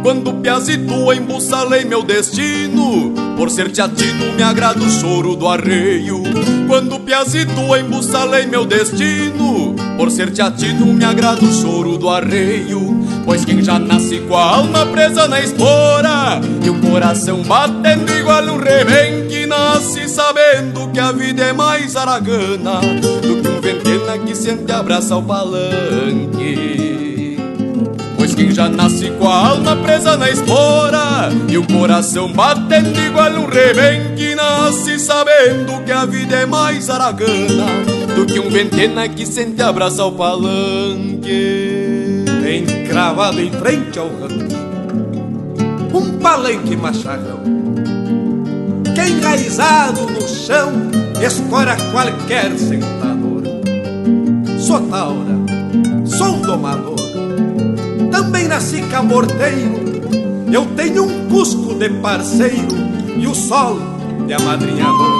Quando piazito embussalei meu destino Por ser teatino me agrada o choro do arreio. Quando piazito embussalei meu destino Por ser teatino me agrada o choro do arreio Pois quem já nasce com a alma presa na espora E o coração batendo igual um rebenque Nasce sabendo que a vida é mais aragana Do que um ventena que sente abraça o palanque. Pois quem já nasce com a alma presa na espora E o coração batendo igual um rebenque Nasce sabendo que a vida é mais aragana Do que um ventena que sente abraça o palanque Encravado em frente ao rancho Um palanque macharrão Que enraizado no chão Escora qualquer sentador. Sou taura, sou domador Também nasci camorteiro. Eu tenho um cusco de parceiro E o sol de amadrinhador.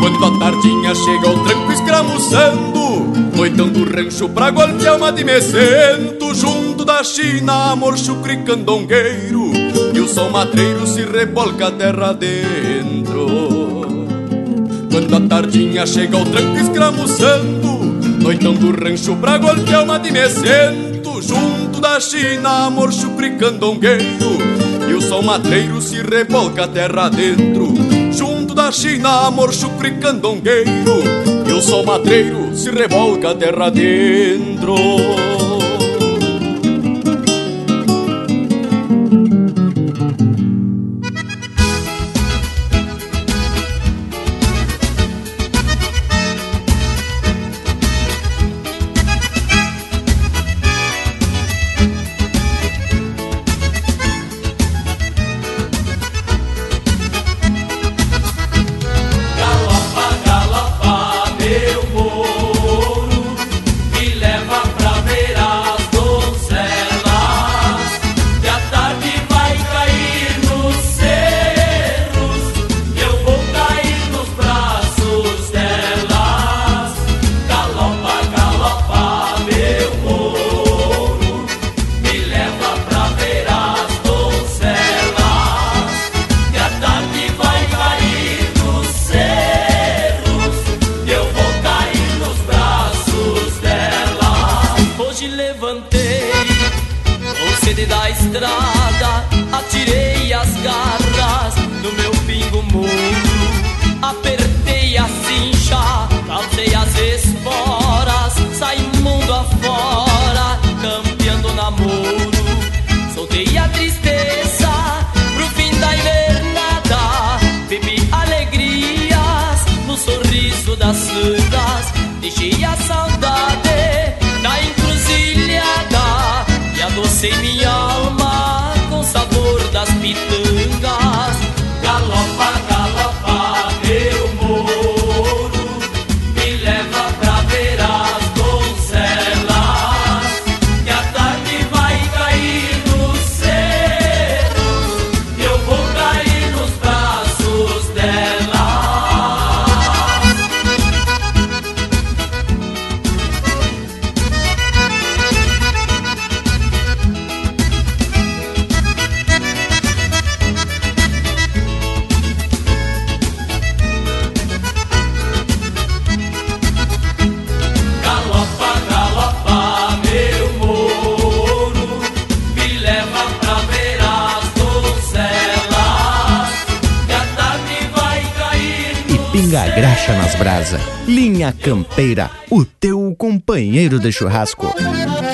Quando a tardinha chega o tranco escramuçando Noitão do rancho pra golpear uma de me sento Junto da China, amor chucre candongueiro E o sol matreiro se rebolca a terra dentro. Quando a tardinha chega o tranco escramuçando Noitão do rancho pra golpear uma de me sento Junto da China, amor chucre candongueiro E o sol matreiro se rebolca a terra dentro. Junto da China, amor chucre candongueiro E o sol matreiro se revolca a terra dentro companheiro de churrasco.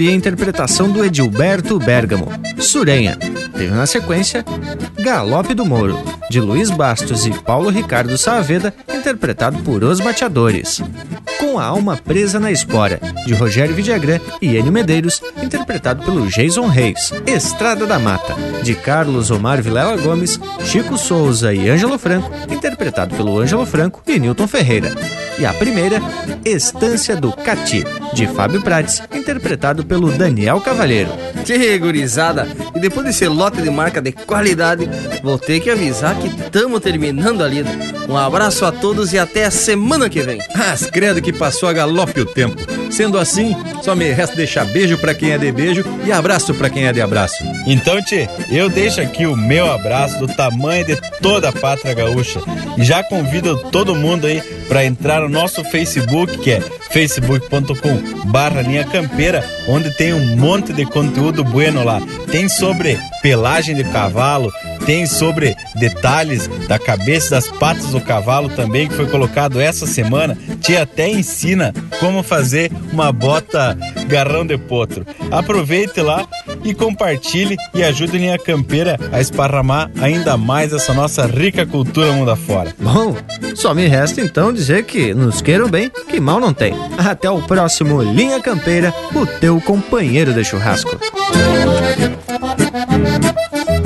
Autoria e interpretação do Edilberto Bergamo, Surenha. Teve na sequência Galope do Moro, de Luiz Bastos e Paulo Ricardo Saavedra, interpretado por Os Bateadores. Com a Alma Presa na Espora, de Rogério Vidagrã e Enio Medeiros, interpretado pelo Jason Reis. Estrada da Mata, de Carlos Omar Vilela Gomes, Chico Souza e Ângelo Franco, interpretado pelo Ângelo Franco e Newton Ferreira. E a primeira, Estância do Cati, de Fábio Prates, interpretado pelo Daniel Cavalheiro. Que gurizada! E depois desse lote de marca de qualidade, vou ter que avisar que estamos terminando a lida. Um abraço a todos e até a semana que vem. As credo que passou a galope o tempo. Sendo assim, só me resta deixar beijo pra quem é de beijo e abraço pra quem é de abraço. Então, Tchê, eu deixo aqui o meu abraço do tamanho de toda a pátria gaúcha. E já convido todo mundo aí para entrar no nosso Facebook, que é facebook.com barra linha campeira, onde tem um monte de conteúdo bueno lá. Tem sobre pelagem de cavalo, tem sobre detalhes da cabeça e das patas do cavalo também, que foi colocado essa semana. Te até ensina como fazer uma bota garrão de potro. Aproveite lá e compartilhe e ajude a linha campeira a esparramar ainda mais essa nossa rica cultura mundo afora. Bom, só me resta então dizer que nos queiram bem, que mal não tem. Até o próximo Linha Campeira, o teu companheiro de churrasco.